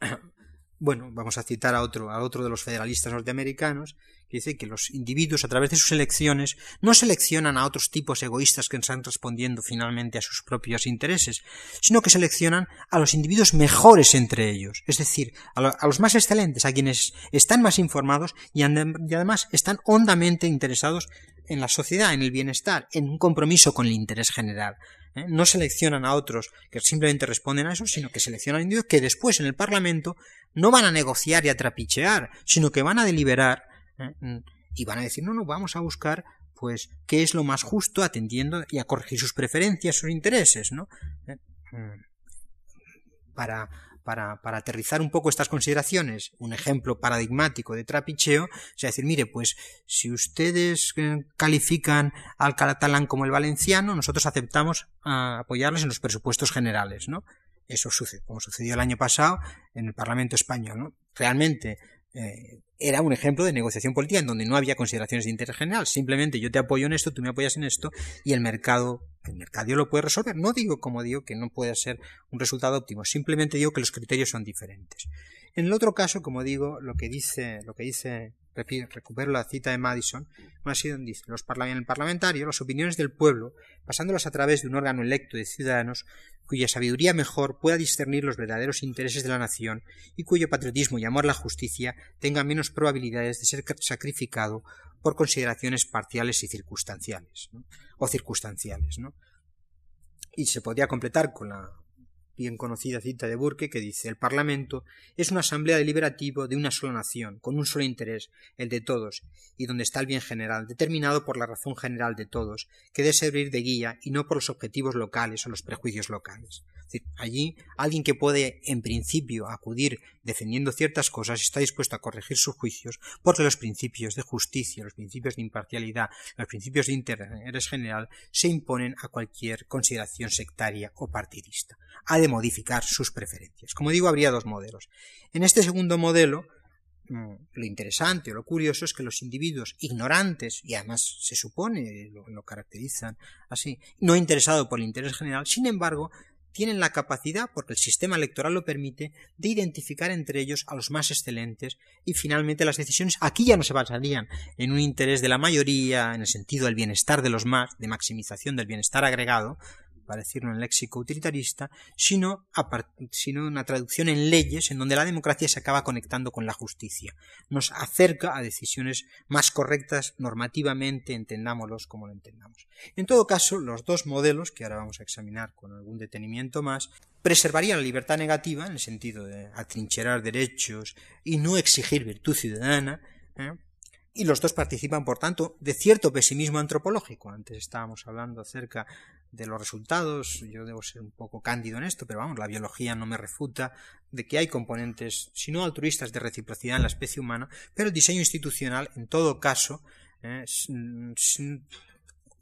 bueno, vamos a citar a otro, a otro de los federalistas norteamericanos, que dice que los individuos a través de sus elecciones no seleccionan a otros tipos egoístas que están respondiendo finalmente a sus propios intereses, sino que seleccionan a los individuos mejores entre ellos, es decir, a, los más excelentes, a quienes están más informados y, y además están hondamente interesados en la sociedad, en el bienestar, en un compromiso con el interés general. ¿Eh? no seleccionan a otros que simplemente responden a eso, sino que seleccionan a individuos que después en el Parlamento no van a negociar y a trapichear, sino que van a deliberar ¿eh? y van a decir, no, no, vamos a buscar pues qué es lo más justo atendiendo y a corregir sus preferencias, sus intereses, ¿no? ¿Eh? Mm. Para, para, para, aterrizar un poco estas consideraciones, un ejemplo paradigmático de trapicheo, es decir, mire, pues si ustedes eh, califican al catalán como el valenciano, nosotros aceptamos a apoyarles en los presupuestos generales, ¿no? Eso sucede, como sucedió el año pasado en el Parlamento español, ¿no? Realmente eh, era un ejemplo de negociación política en donde no había consideraciones de interés general. Simplemente yo te apoyo en esto, tú me apoyas en esto y el mercado, el mercado lo puede resolver. No digo, como digo, que no pueda ser un resultado óptimo. Simplemente digo que los criterios son diferentes. En el otro caso, como digo, lo que dice, lo que dice, recupero la cita de Madison, así donde dice, los el parlamentario, las opiniones del pueblo, pasándolas a través de un órgano electo de ciudadanos, cuya sabiduría mejor pueda discernir los verdaderos intereses de la nación y cuyo patriotismo y amor a la justicia tenga menos probabilidades de ser sacrificado por consideraciones parciales y circunstanciales, o circunstanciales, ¿no? Y se podría completar con la bien conocida cita de Burke que dice el Parlamento es una asamblea deliberativa de una sola nación, con un solo interés, el de todos, y donde está el bien general, determinado por la razón general de todos, que debe servir de guía y no por los objetivos locales o los prejuicios locales allí alguien que puede en principio acudir defendiendo ciertas cosas está dispuesto a corregir sus juicios porque los principios de justicia, los principios de imparcialidad, los principios de interés general se imponen a cualquier consideración sectaria o partidista. Ha de modificar sus preferencias. Como digo, habría dos modelos. En este segundo modelo, mm, lo interesante o lo curioso es que los individuos ignorantes, y además se supone lo, lo caracterizan así, no interesados por el interés general, sin embargo, tienen la capacidad, porque el sistema electoral lo permite, de identificar entre ellos a los más excelentes y finalmente las decisiones aquí ya no se basarían en un interés de la mayoría, en el sentido del bienestar de los más, de maximización del bienestar agregado, para decirlo en léxico utilitarista, sino, sino una traducción en leyes en donde la democracia se acaba conectando con la justicia. Nos acerca a decisiones más correctas normativamente, entendámoslos como lo entendamos. En todo caso, los dos modelos, que ahora vamos a examinar con algún detenimiento más, preservarían la libertad negativa, en el sentido de atrincherar derechos y no exigir virtud ciudadana, ¿eh? Y los dos participan, por tanto, de cierto pesimismo antropológico. Antes estábamos hablando acerca de los resultados, yo debo ser un poco cándido en esto, pero vamos, la biología no me refuta de que hay componentes, si no altruistas, de reciprocidad en la especie humana, pero el diseño institucional, en todo caso, eh,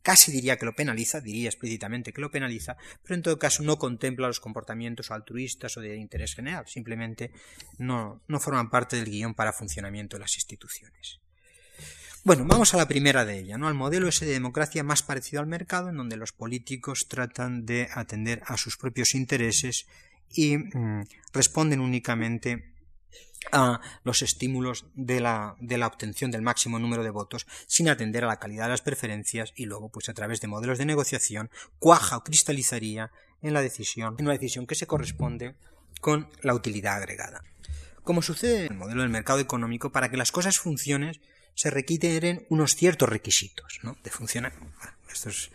casi diría que lo penaliza, diría explícitamente que lo penaliza, pero en todo caso no contempla los comportamientos altruistas o de interés general, simplemente no, no forman parte del guion para funcionamiento de las instituciones. Bueno, vamos a la primera de ellas, ¿no? Al modelo ese de democracia más parecido al mercado, en donde los políticos tratan de atender a sus propios intereses y mm, responden únicamente a los estímulos de la, de la, obtención del máximo número de votos sin atender a la calidad de las preferencias y luego pues a través de modelos de negociación cuaja o cristalizaría en la decisión en una decisión que se corresponde con la utilidad agregada. Como sucede en el modelo del mercado económico, para que las cosas funcionen se requieren unos ciertos requisitos ¿no? de funcionar. esto es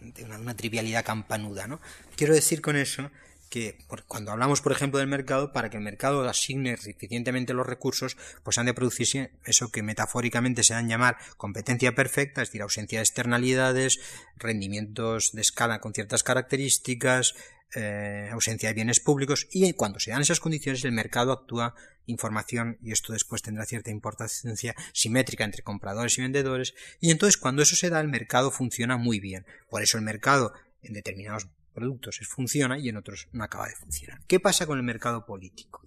de una, trivialidad campanuda. ¿no? Quiero decir con eso que cuando hablamos, por ejemplo, del mercado, para que el mercado asigne suficientemente los recursos, pues han de producirse eso que metafóricamente se dan llamar competencia perfecta, es decir, ausencia de externalidades, rendimientos de escala con ciertas características, eh, ausencia de bienes públicos y cuando se dan esas condiciones el mercado actúa información y esto después tendrá cierta importancia simétrica entre compradores y vendedores y entonces cuando eso se da el mercado funciona muy bien por eso el mercado en determinados productos funciona y en otros no acaba de funcionar ¿qué pasa con el mercado político?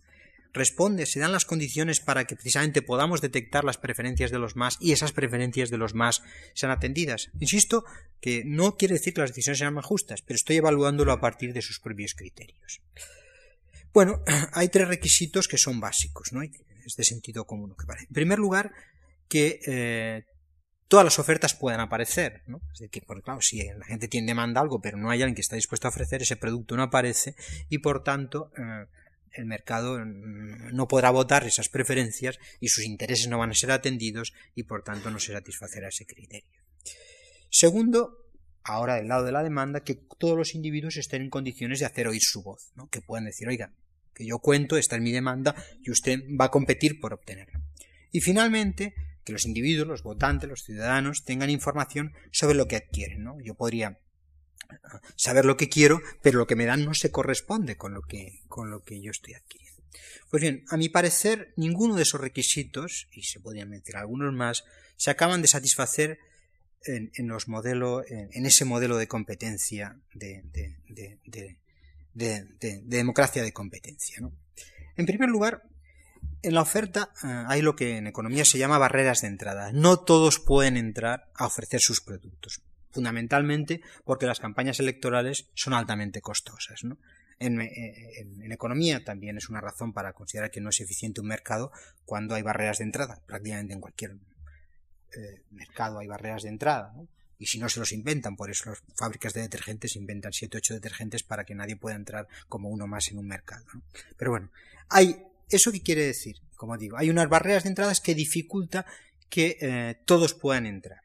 Responde, se dan las condiciones para que precisamente podamos detectar las preferencias de los más y esas preferencias de los más sean atendidas. Insisto que no quiere decir que las decisiones sean más justas, pero estoy evaluándolo a partir de sus propios criterios. Bueno, hay tres requisitos que son básicos, ¿no? Es de sentido común que parece. En primer lugar, que eh, todas las ofertas puedan aparecer, ¿no? Es decir, porque claro, si la gente tiene demanda algo, pero no hay alguien que está dispuesto a ofrecer, ese producto no aparece y por tanto eh, el mercado no podrá votar esas preferencias y sus intereses no van a ser atendidos y por tanto no se satisfacerá ese criterio. Segundo, ahora del lado de la demanda, que todos los individuos estén en condiciones de hacer oír su voz, ¿no? que puedan decir, oiga, que yo cuento, esta es mi demanda y usted va a competir por obtenerla. Y finalmente, que los individuos, los votantes, los ciudadanos tengan información sobre lo que adquieren. ¿no? Yo podría saber lo que quiero, pero lo que me dan no se corresponde con lo que, con lo que yo estoy adquiriendo. Pues bien, a mi parecer, ninguno de esos requisitos, y se podrían mencionar algunos más, se acaban de satisfacer en, los modelos, en, ese modelo de competencia, de, democracia de competencia. En primer lugar, en la oferta eh, hay lo que en economía se llama barreras de entrada. No todos pueden entrar a ofrecer sus productos, fundamentalmente porque las campañas electorales son altamente costosas. En, en, economía también es una razón para considerar que no es eficiente un mercado cuando hay barreras de entrada, prácticamente en cualquier eh, mercado hay barreras de entrada, y si no se los inventan, por eso las fábricas de detergentes inventan 7 o 8 detergentes para que nadie pueda entrar como uno más en un mercado. Pero bueno, hay eso qué quiere decir, como digo, hay unas barreras de entradas que dificulta que eh, todos puedan entrar.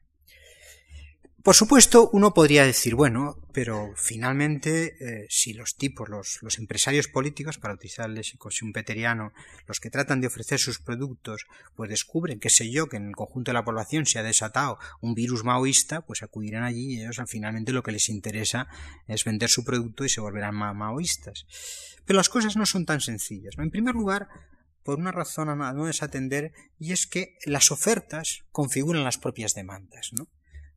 Por supuesto, uno podría decir, bueno, pero finalmente, eh, si los tipos, los, empresarios políticos, para utilizar el léxico schumpeteriano, los que tratan de ofrecer sus productos, pues descubren, qué sé yo, que en el conjunto de la población se ha desatado un virus maoísta, pues acudirán allí y ellos finalmente lo que les interesa es vender su producto y se volverán maoístas. Pero las cosas no son tan sencillas. En primer lugar, por una razón a no desatender, y es que las ofertas configuran las propias demandas, ¿no?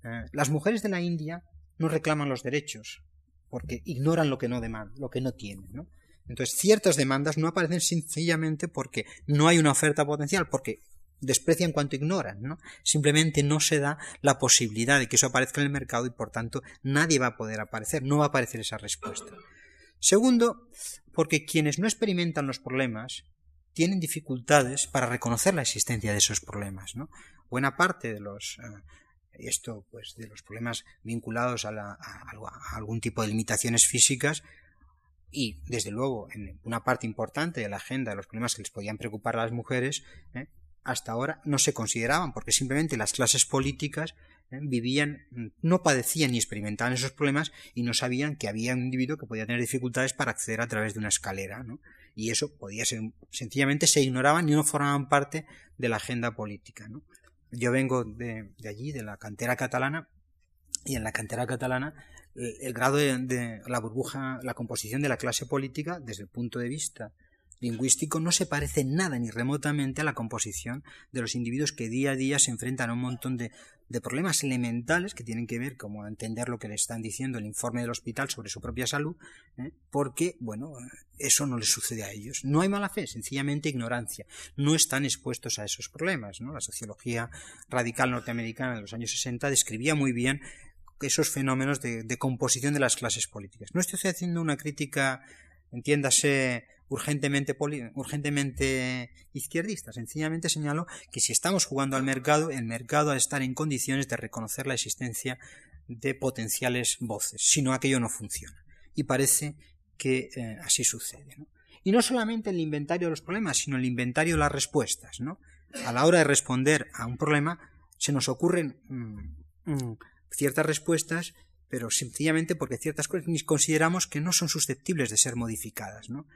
Eh, las mujeres de la India no reclaman los derechos porque ignoran lo que no demandan, lo que no tienen. ¿no? Entonces, ciertas demandas no aparecen sencillamente porque no hay una oferta potencial, porque desprecian cuanto ignoran, ¿no? Simplemente no se da la posibilidad de que eso aparezca en el mercado y por tanto nadie va a poder aparecer, no va a aparecer esa respuesta. Segundo, porque quienes no experimentan los problemas tienen dificultades para reconocer la existencia de esos problemas, ¿no? Buena parte de los eh, esto pues de los problemas vinculados a, algún tipo de limitaciones físicas y desde luego en una parte importante de la agenda de los problemas que les podían preocupar a las mujeres ¿eh? hasta ahora no se consideraban porque simplemente las clases políticas ¿eh? vivían no padecían ni experimentaban esos problemas y no sabían que había un individuo que podía tener dificultades para acceder a través de una escalera y eso podía ser sencillamente se ignoraban y no formaban parte de la agenda política ¿no? Yo vengo de, allí, de la cantera catalana, y en la cantera catalana el, grado de, la burbuja, la composición de la clase política, desde el punto de vista lingüístico, no se parece nada ni remotamente a la composición de los individuos que día a día se enfrentan a un montón de problemas elementales que tienen que ver como entender lo que le están diciendo el informe del hospital sobre su propia salud, ¿eh? porque, bueno, eso no les sucede a ellos. No hay mala fe, sencillamente ignorancia. No están expuestos a esos problemas. ¿no? La sociología radical norteamericana de los años 60 describía muy bien esos fenómenos de, de composición de las clases políticas. No estoy haciendo una crítica, entiéndase, urgentemente, urgentemente izquierdista. Sencillamente señalo que si estamos jugando al mercado, el mercado ha de estar en condiciones de reconocer la existencia de potenciales voces, si no aquello no funciona. Y parece que eh, así sucede. Y no solamente el inventario de los problemas, sino el inventario de las respuestas. ¿no? A la hora de responder a un problema, se nos ocurren mm, mm, ciertas respuestas pero sencillamente porque ciertas cosas consideramos que no son susceptibles de ser modificadas. ¿no?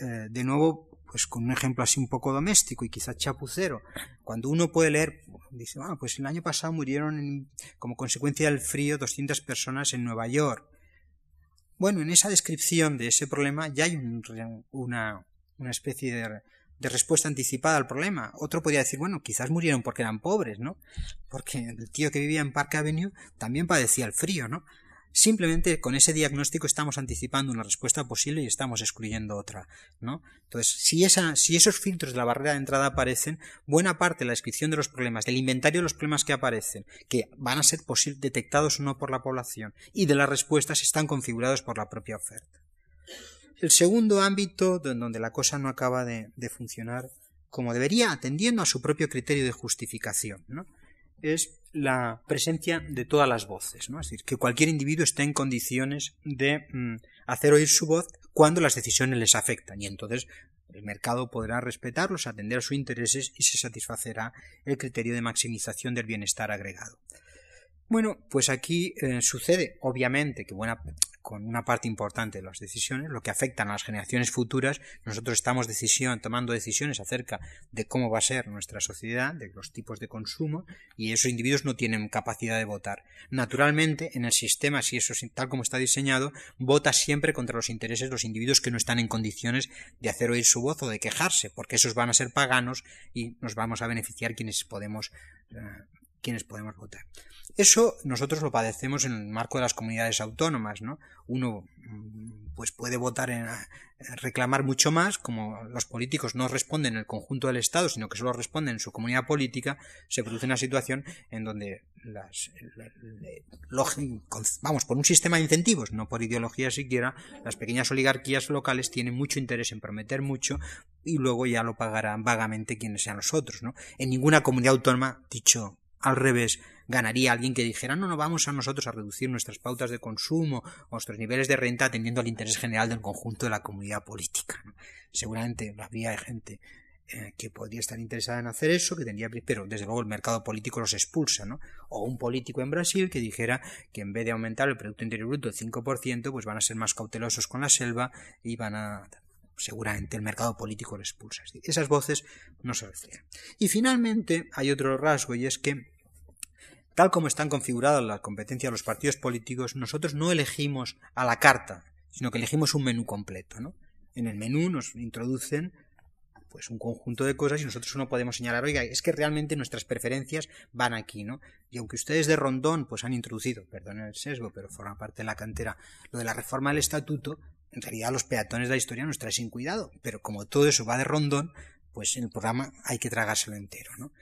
Eh, de nuevo, pues con un ejemplo así un poco doméstico y quizá chapucero, cuando uno puede leer, dice, ah, pues el año pasado murieron como consecuencia del frío 200 personas en Nueva York. Bueno, en esa descripción de ese problema ya hay una, una especie de, de respuesta anticipada al problema. Otro podría decir, bueno, quizás murieron porque eran pobres, ¿no? Porque el tío que vivía en Park Avenue también padecía el frío, ¿no? Simplemente con ese diagnóstico estamos anticipando una respuesta posible y estamos excluyendo otra, ¿no? Entonces, si, esa, si esos filtros de la barrera de entrada aparecen, buena parte de la descripción de los problemas, del inventario de los problemas que aparecen, que van a ser detectados o no por la población, y de las respuestas están configurados por la propia oferta. El segundo ámbito donde la cosa no acaba de, de funcionar como debería, atendiendo a su propio criterio de justificación, ¿no? Es la presencia de todas las voces, ¿no? Es decir, que cualquier individuo esté en condiciones de mm, hacer oír su voz cuando las decisiones les afectan y entonces el mercado podrá respetarlos, atender a sus intereses y se satisfacerá el criterio de maximización del bienestar agregado. Bueno, pues aquí eh, sucede, obviamente, que buena, con una parte importante de las decisiones, lo que afectan a las generaciones futuras, nosotros estamos tomando decisiones acerca de cómo va a ser nuestra sociedad, de los tipos de consumo, y esos individuos no tienen capacidad de votar. Naturalmente, en el sistema, si eso es tal como está diseñado, vota siempre contra los intereses de los individuos que no están en condiciones de hacer oír su voz o de quejarse, porque esos van a ser paganos y nos vamos a beneficiar quienes podemos, eh, quienes podemos votar. Eso nosotros lo padecemos en el marco de las comunidades autónomas, ¿no? Uno mm, pues puede votar en reclamar mucho más, como los políticos no responden en el conjunto del Estado, sino que solo responden en su comunidad política, se produce una situación en donde las, vamos, por un sistema de incentivos, no por ideología siquiera, las pequeñas oligarquías locales tienen mucho interés en prometer mucho y luego ya lo pagarán vagamente quienes sean los otros, ¿no? En ninguna comunidad autónoma, dicho al revés, ganaría alguien que dijera no, no vamos a nosotros a reducir nuestras pautas de consumo, nuestros niveles de renta atendiendo al interés general del conjunto de la comunidad política. Seguramente habría gente eh, que podría estar interesada en hacer eso, que tendría, pero desde luego el mercado político los expulsa, ¿no? O un político en Brasil que dijera que en vez de aumentar el Producto Interior Bruto el 5%, pues van a ser más cautelosos con la selva y van a seguramente el mercado político lo expulsa. Esas voces no se reflejan. Y finalmente hay otro rasgo y es que Tal como están configuradas las competencias de los partidos políticos, nosotros no elegimos a la carta, sino que elegimos un menú completo. ¿no? En el menú nos introducen pues un conjunto de cosas y nosotros no podemos señalar, oiga, es que realmente nuestras preferencias van aquí, ¿no? Y aunque ustedes de Rondón pues han introducido, perdón el sesgo, pero forma parte de la cantera, lo de la reforma del estatuto, en realidad los peatones de la historia nos traen sin cuidado, pero como todo eso va de Rondón, pues en el programa hay que tragárselo entero, ¿no?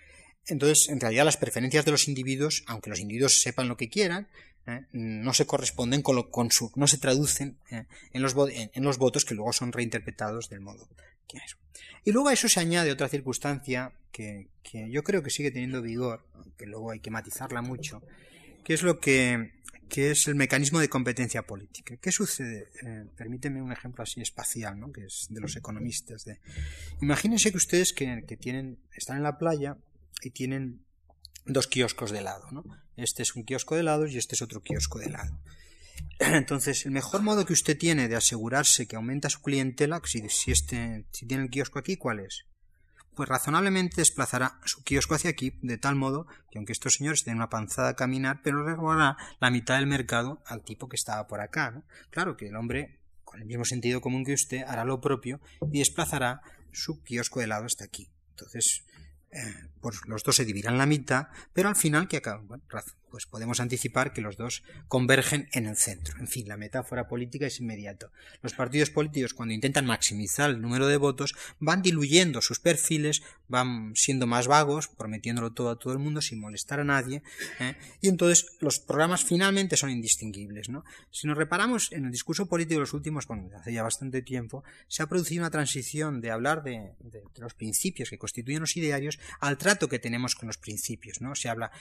Entonces, en realidad, las preferencias de los individuos, aunque los individuos sepan lo que quieran, ¿eh? no se corresponden con, lo, con su, no se traducen ¿eh? en, los, en, los, votos que luego son reinterpretados del modo que es. Y luego a eso se añade otra circunstancia que, que, yo creo que sigue teniendo vigor, aunque luego hay que matizarla mucho, que es lo que, que es el mecanismo de competencia política. ¿Qué sucede? Eh, permíteme un ejemplo así espacial, ¿no? que es de los economistas. De... Imagínense que ustedes que, que tienen, están en la playa y tienen dos kioscos de helado, ¿no? Este es un kiosco de helados y este es otro kiosco de helado. Entonces, el mejor modo que usted tiene de asegurarse que aumenta su clientela, si, si, este, si tiene el kiosco aquí, ¿cuál es? Pues razonablemente desplazará su kiosco hacia aquí, de tal modo que aunque estos señores tienen una panzada a caminar, pero regalará la mitad del mercado al tipo que estaba por acá. Claro que el hombre, con el mismo sentido común que usted, hará lo propio y desplazará su kiosco de helado hasta aquí. Entonces, pues los dos se dividirán la mitad, pero al final, que acaba, pues podemos anticipar que los dos convergen en el centro. En fin, la metáfora política es inmediata. Los partidos políticos, cuando intentan maximizar el número de votos, van diluyendo sus perfiles, van siendo más vagos, prometiéndolo todo a todo el mundo sin molestar a nadie, ¿eh? y entonces los programas finalmente son indistinguibles. ¿no? Si nos reparamos en el discurso político de los últimos, bueno, hace ya bastante tiempo, se ha producido una transición de hablar de, los principios que constituyen los idearios al trato que tenemos con los principios. ¿no? Se habla,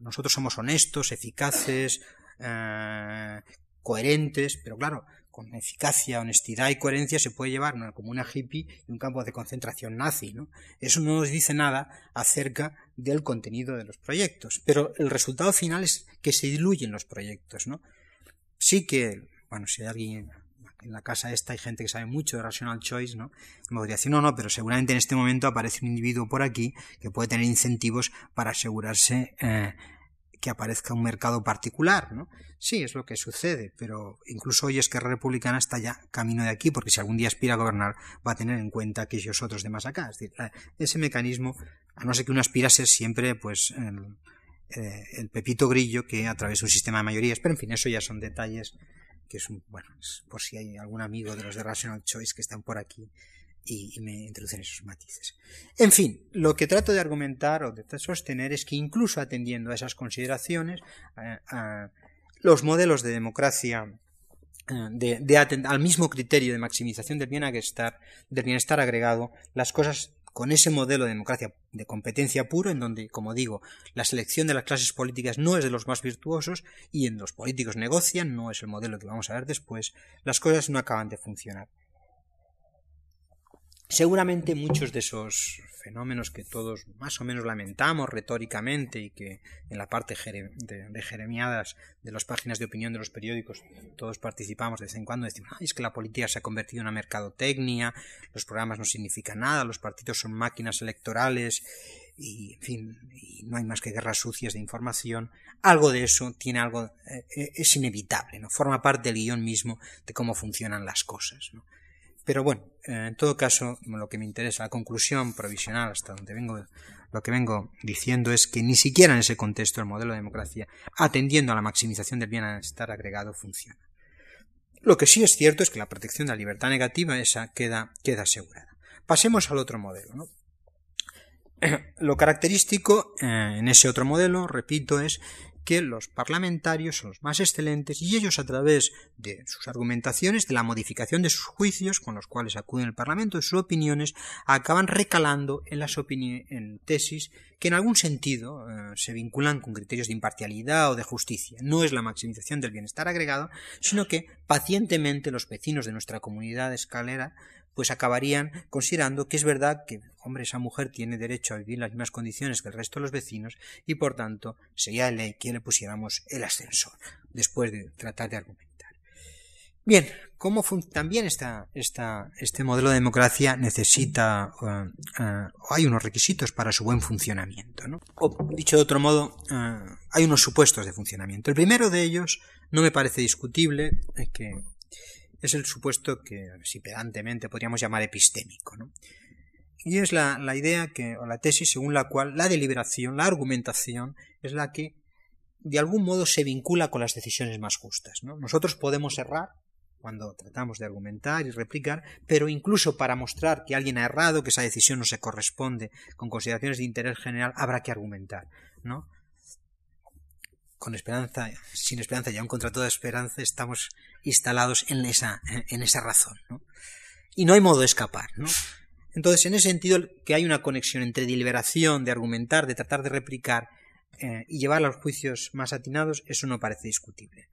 nosotros somos honestos, eficaces, eh, coherentes, pero claro, con eficacia, honestidad y coherencia se puede llevar una comuna hippie y un campo de concentración nazi, ¿no? Eso no nos dice nada acerca del contenido de los proyectos, pero el resultado final es que se diluyen los proyectos, ¿no? Sí que, bueno, si hay alguien en la casa esta hay gente que sabe mucho de rational choice, ¿no? Me podría decir, no, no, pero seguramente en este momento aparece un individuo por aquí que puede tener incentivos para asegurarse eh, que aparezca un mercado particular, ¿no? Sí, es lo que sucede, pero incluso hoy Esquerra Republicana está ya camino de aquí, porque si algún día aspira a gobernar, va a tener en cuenta aquellos otros demás acá. Es decir, ese mecanismo, a no ser que uno aspira a ser siempre, pues, el, eh, el pepito grillo que a través de un sistema de mayorías, pero en fin, eso ya son detalles que es un, bueno, por si hay algún amigo de los de Rational Choice que están por aquí y, me introducen esos matices. En fin, lo que trato de argumentar o de sostener es que incluso atendiendo a esas consideraciones, los modelos de democracia eh, de, al mismo criterio de maximización del bienestar, del bienestar agregado, las cosas con ese modelo de democracia de competencia puro, en donde, como digo, la selección de las clases políticas no es de los más virtuosos y en los políticos negocian, no es el modelo que vamos a ver después, las cosas no acaban de funcionar. Seguramente muchos de esos fenómenos que todos más o menos lamentamos retóricamente y que en la parte de, jeremiadas de las páginas de opinión de los periódicos todos participamos de vez en cuando, decimos, es que la política se ha convertido en una mercadotecnia, los programas no significan nada, los partidos son máquinas electorales y, en fin, y no hay más que guerras sucias de información, algo de eso tiene algo, eh, eh, es inevitable, ¿no? Forma parte del guion mismo de cómo funcionan las cosas. Pero bueno, eh, en todo caso, lo que me interesa, la conclusión provisional hasta donde vengo, lo que vengo diciendo es que ni siquiera en ese contexto el modelo de democracia, atendiendo a la maximización del bienestar agregado, funciona. Lo que sí es cierto es que la protección de la libertad negativa esa queda, queda asegurada. Pasemos al otro modelo. ¿no? Lo característico eh, en ese otro modelo, repito, es que los parlamentarios son los más excelentes y ellos a través de sus argumentaciones, de la modificación de sus juicios con los cuales acuden al Parlamento, de sus opiniones, acaban recalando en las en tesis que en algún sentido eh, se vinculan con criterios de imparcialidad o de justicia. No es la maximización del bienestar agregado, sino que pacientemente los vecinos de nuestra comunidad escalera pues acabarían considerando que es verdad que, hombre, esa mujer tiene derecho a vivir en las mismas condiciones que el resto de los vecinos y por tanto sería ley que le pusiéramos el ascensor, después de tratar de argumentar. Bien, ¿cómo también este modelo de democracia necesita, uh, uh, hay unos requisitos para su buen funcionamiento, ¿no? O, dicho de otro modo, uh, hay unos supuestos de funcionamiento. El primero de ellos no me parece discutible, que es el supuesto que, si pedantemente podríamos llamar epistémico. ¿no? Y es la, idea que, o la tesis según la cual la deliberación, la argumentación, es la que de algún modo se vincula con las decisiones más justas. ¿no? Nosotros podemos errar cuando tratamos de argumentar y replicar, pero incluso para mostrar que alguien ha errado, que esa decisión no se corresponde con consideraciones de interés general, habrá que argumentar. ¿no? con esperanza, sin esperanza y aún contra toda esperanza, estamos instalados en esa, en esa razón. ¿no? Y no hay modo de escapar. ¿no? Entonces, en ese sentido, que hay una conexión entre deliberación, de argumentar, de tratar de replicar eh, y llevar a los juicios más atinados, eso no parece discutible.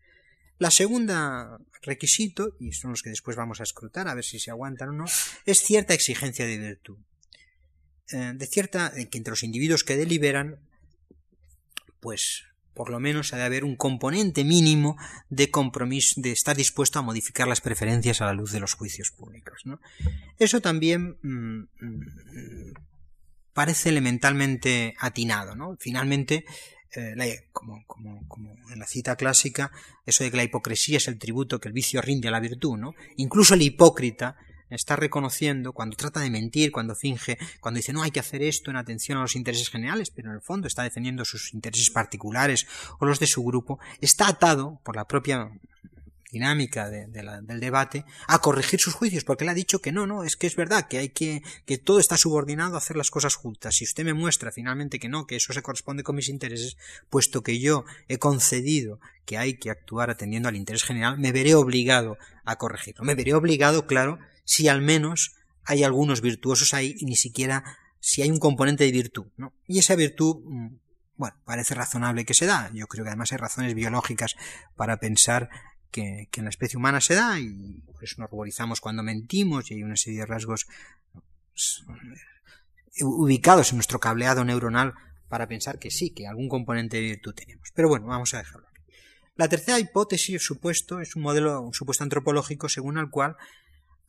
La segunda requisito, y son los que después vamos a escrutar a ver si se aguantan o no, es cierta exigencia de virtud. Eh, de cierta, que entre los individuos que deliberan, pues por lo menos ha de haber un componente mínimo de compromiso, de estar dispuesto a modificar las preferencias a la luz de los juicios públicos. Eso también mm, mm, parece elementalmente atinado. Finalmente, eh, como, en la cita clásica, eso de que la hipocresía es el tributo que el vicio rinde a la virtud. ¿no? Incluso el hipócrita está reconociendo cuando trata de mentir, cuando finge, cuando dice no hay que hacer esto en atención a los intereses generales, pero en el fondo está defendiendo sus intereses particulares o los de su grupo, está atado por la propia dinámica del debate a corregir sus juicios porque le ha dicho que no, no, es que es verdad que hay que que todo está subordinado a hacer las cosas juntas. Si usted me muestra finalmente que no, que eso se corresponde con mis intereses, puesto que yo he concedido que hay que actuar atendiendo al interés general, me veré obligado a corregirlo. Me veré obligado, claro, si al menos hay algunos virtuosos ahí y ni siquiera si hay un componente de virtud. ¿no? Y esa virtud, mm, bueno, parece razonable que se da. Yo creo que además hay razones biológicas para pensar que, en la especie humana se da y por eso nos ruborizamos cuando mentimos y hay una serie de rasgos pues, ubicados en nuestro cableado neuronal para pensar que sí, que algún componente de virtud tenemos. Pero bueno, vamos a dejarlo. La tercera hipótesis, supuesto, es un modelo, un supuesto antropológico según el cual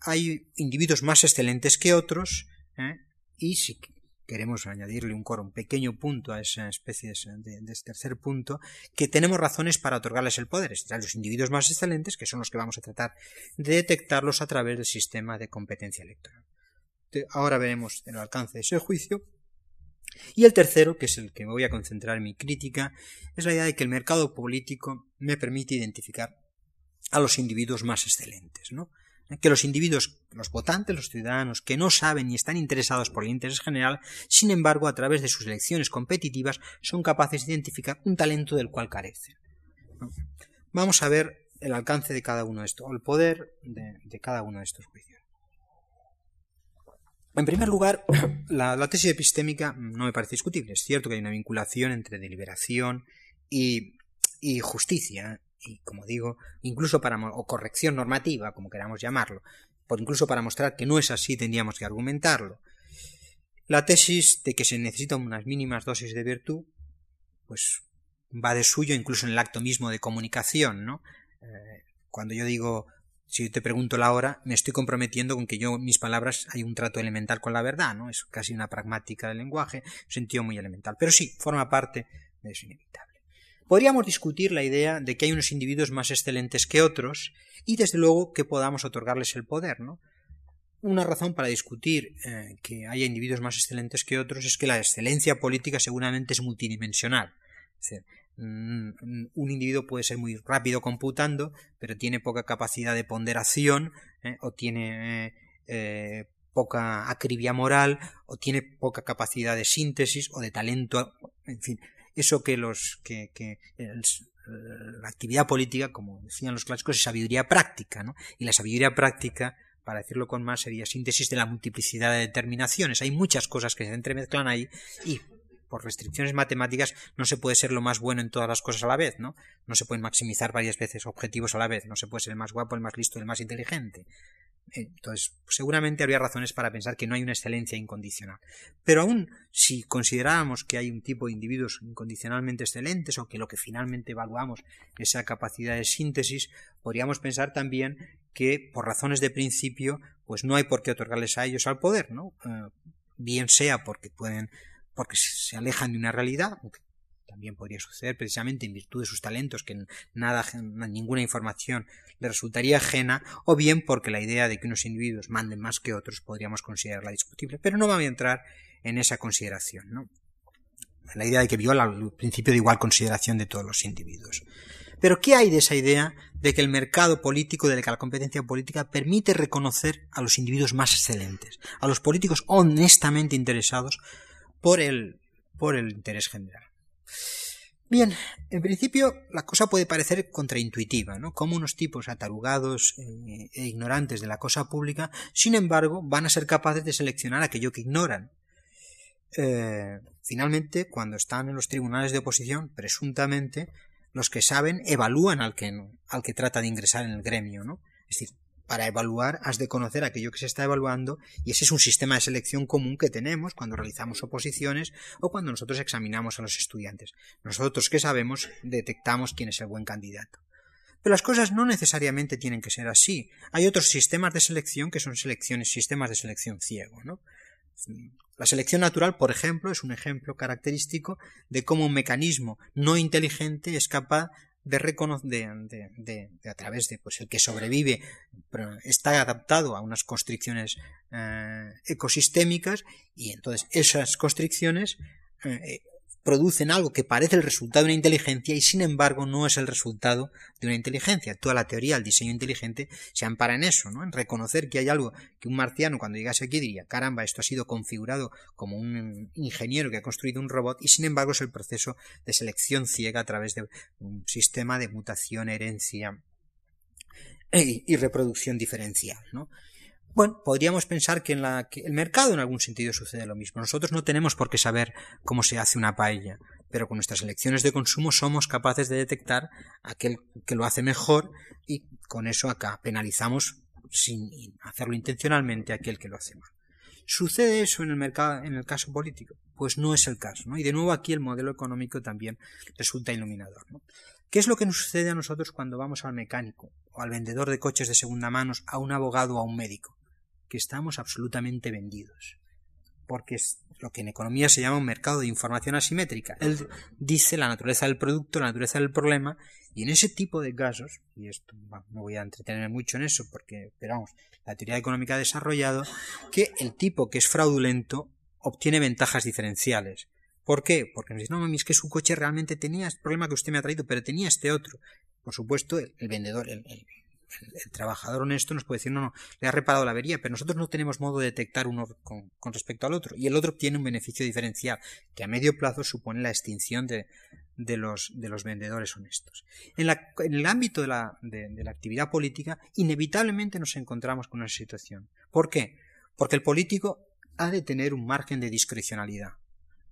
hay individuos más excelentes que otros, ¿eh? y si queremos añadirle un, coro, un pequeño punto a esa especie de, ese tercer punto, que tenemos razones para otorgarles el poder, es decir, los individuos más excelentes, que son los que vamos a tratar de detectarlos a través del sistema de competencia electoral. Ahora veremos el alcance de ese juicio. Y el tercero, que es el que me voy a concentrar en mi crítica, es la idea de que el mercado político me permite identificar a los individuos más excelentes, ¿no? Que los individuos, los votantes, los ciudadanos, que no saben ni están interesados por el interés general, sin embargo, a través de sus elecciones competitivas, son capaces de identificar un talento del cual carecen. Vamos a ver el alcance de cada uno de estos, o el poder de, cada uno de estos juicios. En primer lugar, la, tesis epistémica no me parece discutible. Es cierto que hay una vinculación entre deliberación y, y justicia, y como digo, incluso para o corrección normativa, como queramos llamarlo, por incluso para mostrar que no es así tendríamos que argumentarlo. La tesis de que se necesitan unas mínimas dosis de virtud, pues va de suyo incluso en el acto mismo de comunicación, ¿no? Eh, cuando yo digo, si yo te pregunto la hora, me estoy comprometiendo con que yo, mis palabras, hay un trato elemental con la verdad, ¿no? Es casi una pragmática del lenguaje, un sentido muy elemental. Pero sí, forma parte de eso inevitable. Podríamos discutir la idea de que hay unos individuos más excelentes que otros y desde luego que podamos otorgarles el poder, ¿no? Una razón para discutir eh, que haya individuos más excelentes que otros es que la excelencia política seguramente es multidimensional. Mm, un individuo puede ser muy rápido computando, pero tiene poca capacidad de ponderación ¿eh? o tiene eh, poca acribia moral o tiene poca capacidad de síntesis o de talento, en fin, eso que los que, que la actividad política, como decían los clásicos, es sabiduría práctica, ¿no? Y la sabiduría práctica, para decirlo con más, sería síntesis de la multiplicidad de determinaciones. Hay muchas cosas que se entremezclan ahí y por restricciones matemáticas no se puede ser lo más bueno en todas las cosas a la vez, ¿no? No se pueden maximizar varias veces objetivos a la vez, no se puede ser el más guapo, el más listo, el más inteligente. Entonces, seguramente habría razones para pensar que no hay una excelencia incondicional. Pero aún si consideráramos que hay un tipo de individuos incondicionalmente excelentes o que lo que finalmente evaluamos es esa capacidad de síntesis, podríamos pensar también que por razones de principio, pues no hay por qué otorgarles a ellos al poder, ¿no? Eh, bien sea porque pueden porque se alejan de una realidad, aunque también podría suceder precisamente en virtud de sus talentos, que nada, ninguna información le resultaría ajena, o bien porque la idea de que unos individuos manden más que otros podríamos considerarla discutible. Pero no voy a entrar en esa consideración, ¿no? La idea de que viola el principio de igual consideración de todos los individuos. Pero ¿qué hay de esa idea de que el mercado político, de que la competencia política permite reconocer a los individuos más excelentes, a los políticos honestamente interesados por el, por el interés general. Bien, en principio la cosa puede parecer contraintuitiva, ¿no? Como unos tipos atarugados eh, e ignorantes de la cosa pública, sin embargo, van a ser capaces de seleccionar aquello que ignoran. Eh, finalmente, cuando están en los tribunales de oposición, presuntamente, los que saben evalúan al que, al que trata de ingresar en el gremio, ¿no? Es decir, para evaluar has de conocer aquello que se está evaluando y ese es un sistema de selección común que tenemos cuando realizamos oposiciones o cuando nosotros examinamos a los estudiantes. Nosotros que sabemos detectamos quién es el buen candidato. Pero las cosas no necesariamente tienen que ser así. Hay otros sistemas de selección que son selecciones, sistemas de selección ciego, ¿no? La selección natural, por ejemplo, es un ejemplo característico de cómo un mecanismo no inteligente es capaz de reconocer de, de, a través de pues el que sobrevive está adaptado a unas constricciones eh, ecosistémicas y entonces esas constricciones eh, producen algo que parece el resultado de una inteligencia y sin embargo no es el resultado de una inteligencia. Toda la teoría del diseño inteligente se ampara en eso, ¿no? En reconocer que hay algo que un marciano cuando llegase aquí diría, caramba, esto ha sido configurado como un ingeniero que ha construido un robot y sin embargo es el proceso de selección ciega a través de un sistema de mutación, herencia y reproducción diferencial, ¿no? Bueno, podríamos pensar que en la, que el mercado en algún sentido sucede lo mismo. Nosotros no tenemos por qué saber cómo se hace una paella, pero con nuestras elecciones de consumo somos capaces de detectar aquel que lo hace mejor y con eso acá penalizamos sin hacerlo intencionalmente aquel que lo hace mal. ¿Sucede eso en el mercado, en el caso político? Pues no es el caso, ¿no? Y de nuevo aquí el modelo económico también resulta iluminador. ¿Qué es lo que nos sucede a nosotros cuando vamos al mecánico o al vendedor de coches de segunda mano, a un abogado o a un médico? Que estamos absolutamente vendidos. Porque es lo que en economía se llama un mercado de información asimétrica. Él dice la naturaleza del producto, la naturaleza del problema, y en ese tipo de casos, y esto no voy a entretenerme mucho en eso porque, esperamos, la teoría económica ha desarrollado que el tipo que es fraudulento obtiene ventajas diferenciales. ¿Por qué? Porque nos dice, no, es que su coche realmente tenía este problema que usted me ha traído, pero tenía este otro. Por supuesto, el, vendedor, el, el, trabajador honesto nos puede decir, no, no, le ha reparado la avería, pero nosotros no tenemos modo de detectar uno con, respecto al otro. Y el otro tiene un beneficio diferencial, que a medio plazo supone la extinción de, de, los, de los vendedores honestos. En, la, en el ámbito de la, de, la actividad política, inevitablemente nos encontramos con una situación. ¿Por qué? Porque el político ha de tener un margen de discrecionalidad.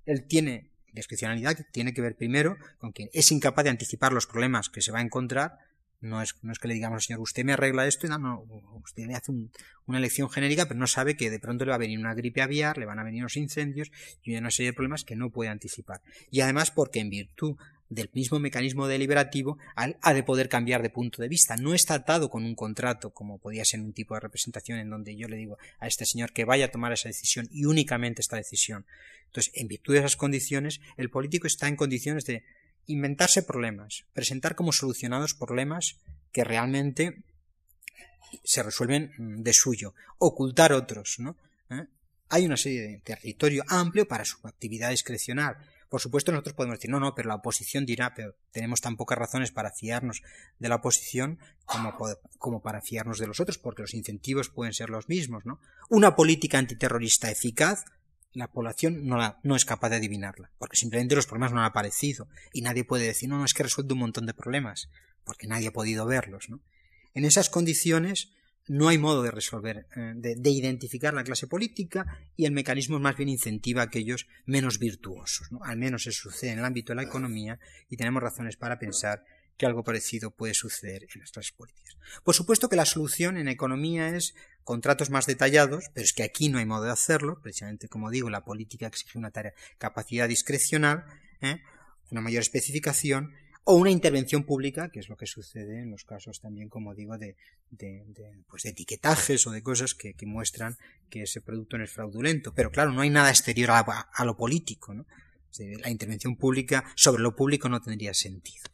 Él tiene discrecionalidad que tiene que ver primero con que es incapaz de anticipar los problemas que se va a encontrar No es, no es que le digamos al señor, usted me arregla esto, no, no usted le hace una elección genérica, pero no sabe que de pronto le va a venir una gripe aviar, le van a venir unos incendios y una serie de problemas que no puede anticipar. Y además porque en virtud del mismo mecanismo deliberativo ha de poder cambiar de punto de vista. No está atado con un contrato, como podía ser un tipo de representación en donde yo le digo a este señor que vaya a tomar esa decisión y únicamente esta decisión. Entonces, en virtud de esas condiciones, el político está en condiciones de inventarse problemas, presentar como solucionados problemas que realmente se resuelven mm, de suyo, ocultar otros, ¿no? ¿Eh? Hay una serie de territorio amplio para su actividad discrecional. Por supuesto, nosotros podemos decir, no, no, pero la oposición dirá, pero tenemos tan pocas razones para fiarnos de la oposición como, como para fiarnos de los otros, porque los incentivos pueden ser los mismos, ¿no? Una política antiterrorista eficaz la población no, la, no es capaz de adivinarla, porque simplemente los problemas no han aparecido y nadie puede decir, no, no, es que resuelto un montón de problemas, porque nadie ha podido verlos. ¿no? En esas condiciones no hay modo de resolver, eh, de, identificar la clase política y el mecanismo más bien incentiva a aquellos menos virtuosos. Al menos eso sucede en el ámbito de la economía y tenemos razones para pensar que algo parecido puede suceder en clases políticas. Por supuesto que la solución en economía es contratos más detallados, pero es que aquí no hay modo de hacerlo, precisamente como digo, la política exige una tarea, capacidad discrecional, ¿eh? una mayor especificación, o una intervención pública, que es lo que sucede en los casos también, como digo, de, de, pues de etiquetajes o de cosas que, muestran que ese producto no es fraudulento. Pero claro, no hay nada exterior a, a lo político. ¿no? La intervención pública sobre lo público no tendría sentido.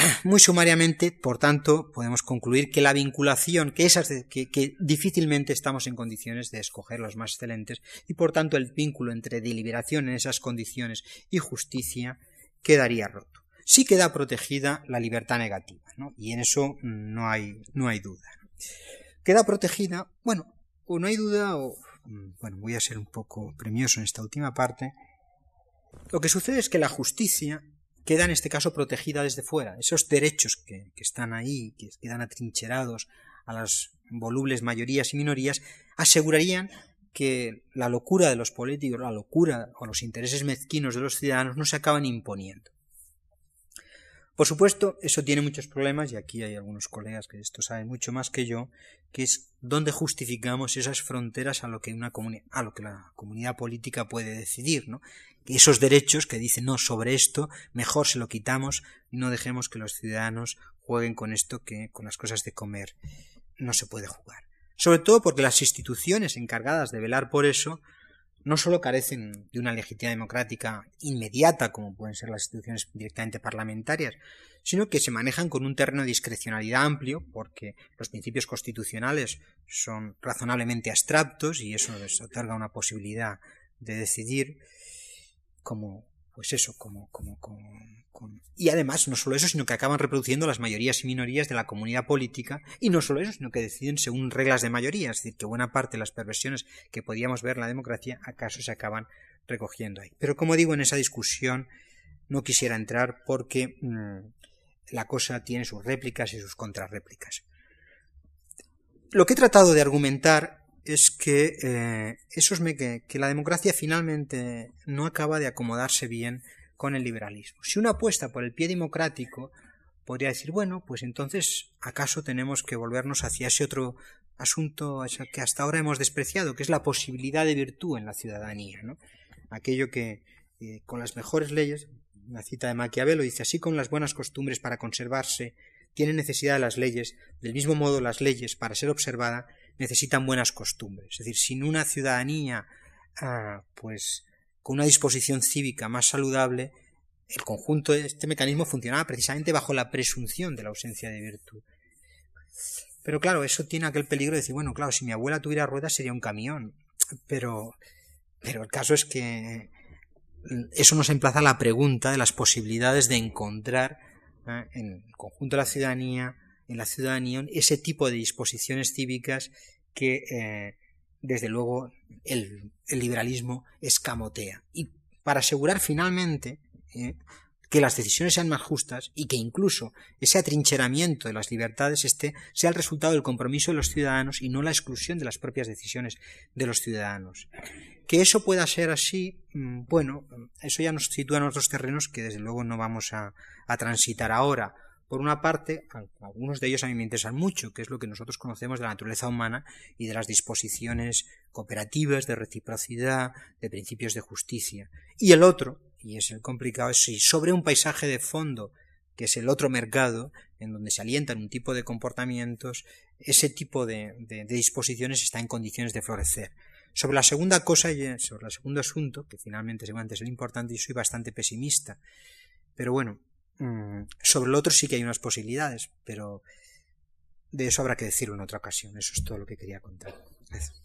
Muy sumariamente, por tanto, podemos concluir que la vinculación, que, esas que, difícilmente estamos en condiciones de escoger los más excelentes, y por tanto el vínculo entre deliberación en esas condiciones y justicia quedaría roto. Sí queda protegida la libertad negativa, ¿no? y en eso no hay, no hay duda. Queda protegida, bueno, o no hay duda, o bueno, voy a ser un poco premioso en esta última parte. Lo que sucede es que la justicia queda en este caso protegida desde fuera. Esos derechos que, están ahí, que quedan atrincherados a las volubles mayorías y minorías, asegurarían que la locura de los políticos, la locura o los intereses mezquinos de los ciudadanos no se acaban imponiendo. Por supuesto, eso tiene muchos problemas, y aquí hay algunos colegas que esto saben mucho más que yo, que es dónde justificamos esas fronteras a lo que una a lo que la comunidad política puede decidir, ¿no? esos derechos que dicen no sobre esto mejor se lo quitamos no dejemos que los ciudadanos jueguen con esto que con las cosas de comer no se puede jugar sobre todo porque las instituciones encargadas de velar por eso no solo carecen de una legitimidad democrática inmediata, como pueden ser las instituciones directamente parlamentarias, sino que se manejan con un terreno de discrecionalidad amplio, porque los principios constitucionales son razonablemente abstractos y eso les otorga una posibilidad de decidir como, pues eso, como, como, y además no solo eso, sino que acaban reproduciendo las mayorías y minorías de la comunidad política, y no solo eso, sino que deciden según reglas de mayoría, es decir, que buena parte de las perversiones que podíamos ver en la democracia acaso se acaban recogiendo ahí. Pero como digo, en esa discusión no quisiera entrar porque mm, la cosa tiene sus réplicas y sus contrarréplicas. Lo que he tratado de argumentar es que, eh, eso es que, que la democracia finalmente no acaba de acomodarse bien con el liberalismo. Si uno apuesta por el pie democrático, podría decir, bueno, pues entonces acaso tenemos que volvernos hacia ese otro asunto que hasta ahora hemos despreciado, que es la posibilidad de virtud en la ciudadanía, ¿no? Aquello que eh, con las mejores leyes, una cita de Maquiavelo dice, así con las buenas costumbres para conservarse, tienen necesidad de las leyes, del mismo modo las leyes, para ser observada, necesitan buenas costumbres. Es decir, sin una ciudadanía, ah, pues, con una disposición cívica más saludable, el conjunto de este mecanismo funcionaba precisamente bajo la presunción de la ausencia de virtud. Pero claro, eso tiene aquel peligro de decir, bueno, claro, si mi abuela tuviera ruedas sería un camión. Pero, pero el caso es que eso nos emplaza a la pregunta de las posibilidades de encontrar ¿eh? en el conjunto de la ciudadanía en la ciudadanía ese tipo de disposiciones cívicas que eh, desde luego el, liberalismo escamotea. Y para asegurar finalmente eh, que las decisiones sean más justas y que incluso ese atrincheramiento de las libertades esté, sea el resultado del compromiso de los ciudadanos y no la exclusión de las propias decisiones de los ciudadanos. Que eso pueda ser así, mm, bueno, eso ya nos sitúa en otros terrenos que desde luego no vamos a transitar ahora Por una parte, algunos de ellos a mí me interesan mucho, que es lo que nosotros conocemos de la naturaleza humana y de las disposiciones cooperativas, de reciprocidad, de principios de justicia. Y el otro, y es el complicado, es si sobre un paisaje de fondo, que es el otro mercado, en donde se alientan un tipo de comportamientos, ese tipo de, disposiciones está en condiciones de florecer. Sobre la segunda cosa, sobre el segundo asunto, que finalmente seguramente es el importante, yo soy bastante pesimista. Pero bueno, Mm, sobre el otro sí que hay unas posibilidades, pero de eso habrá que decirlo en otra ocasión. Eso es todo lo que quería contar. Gracias.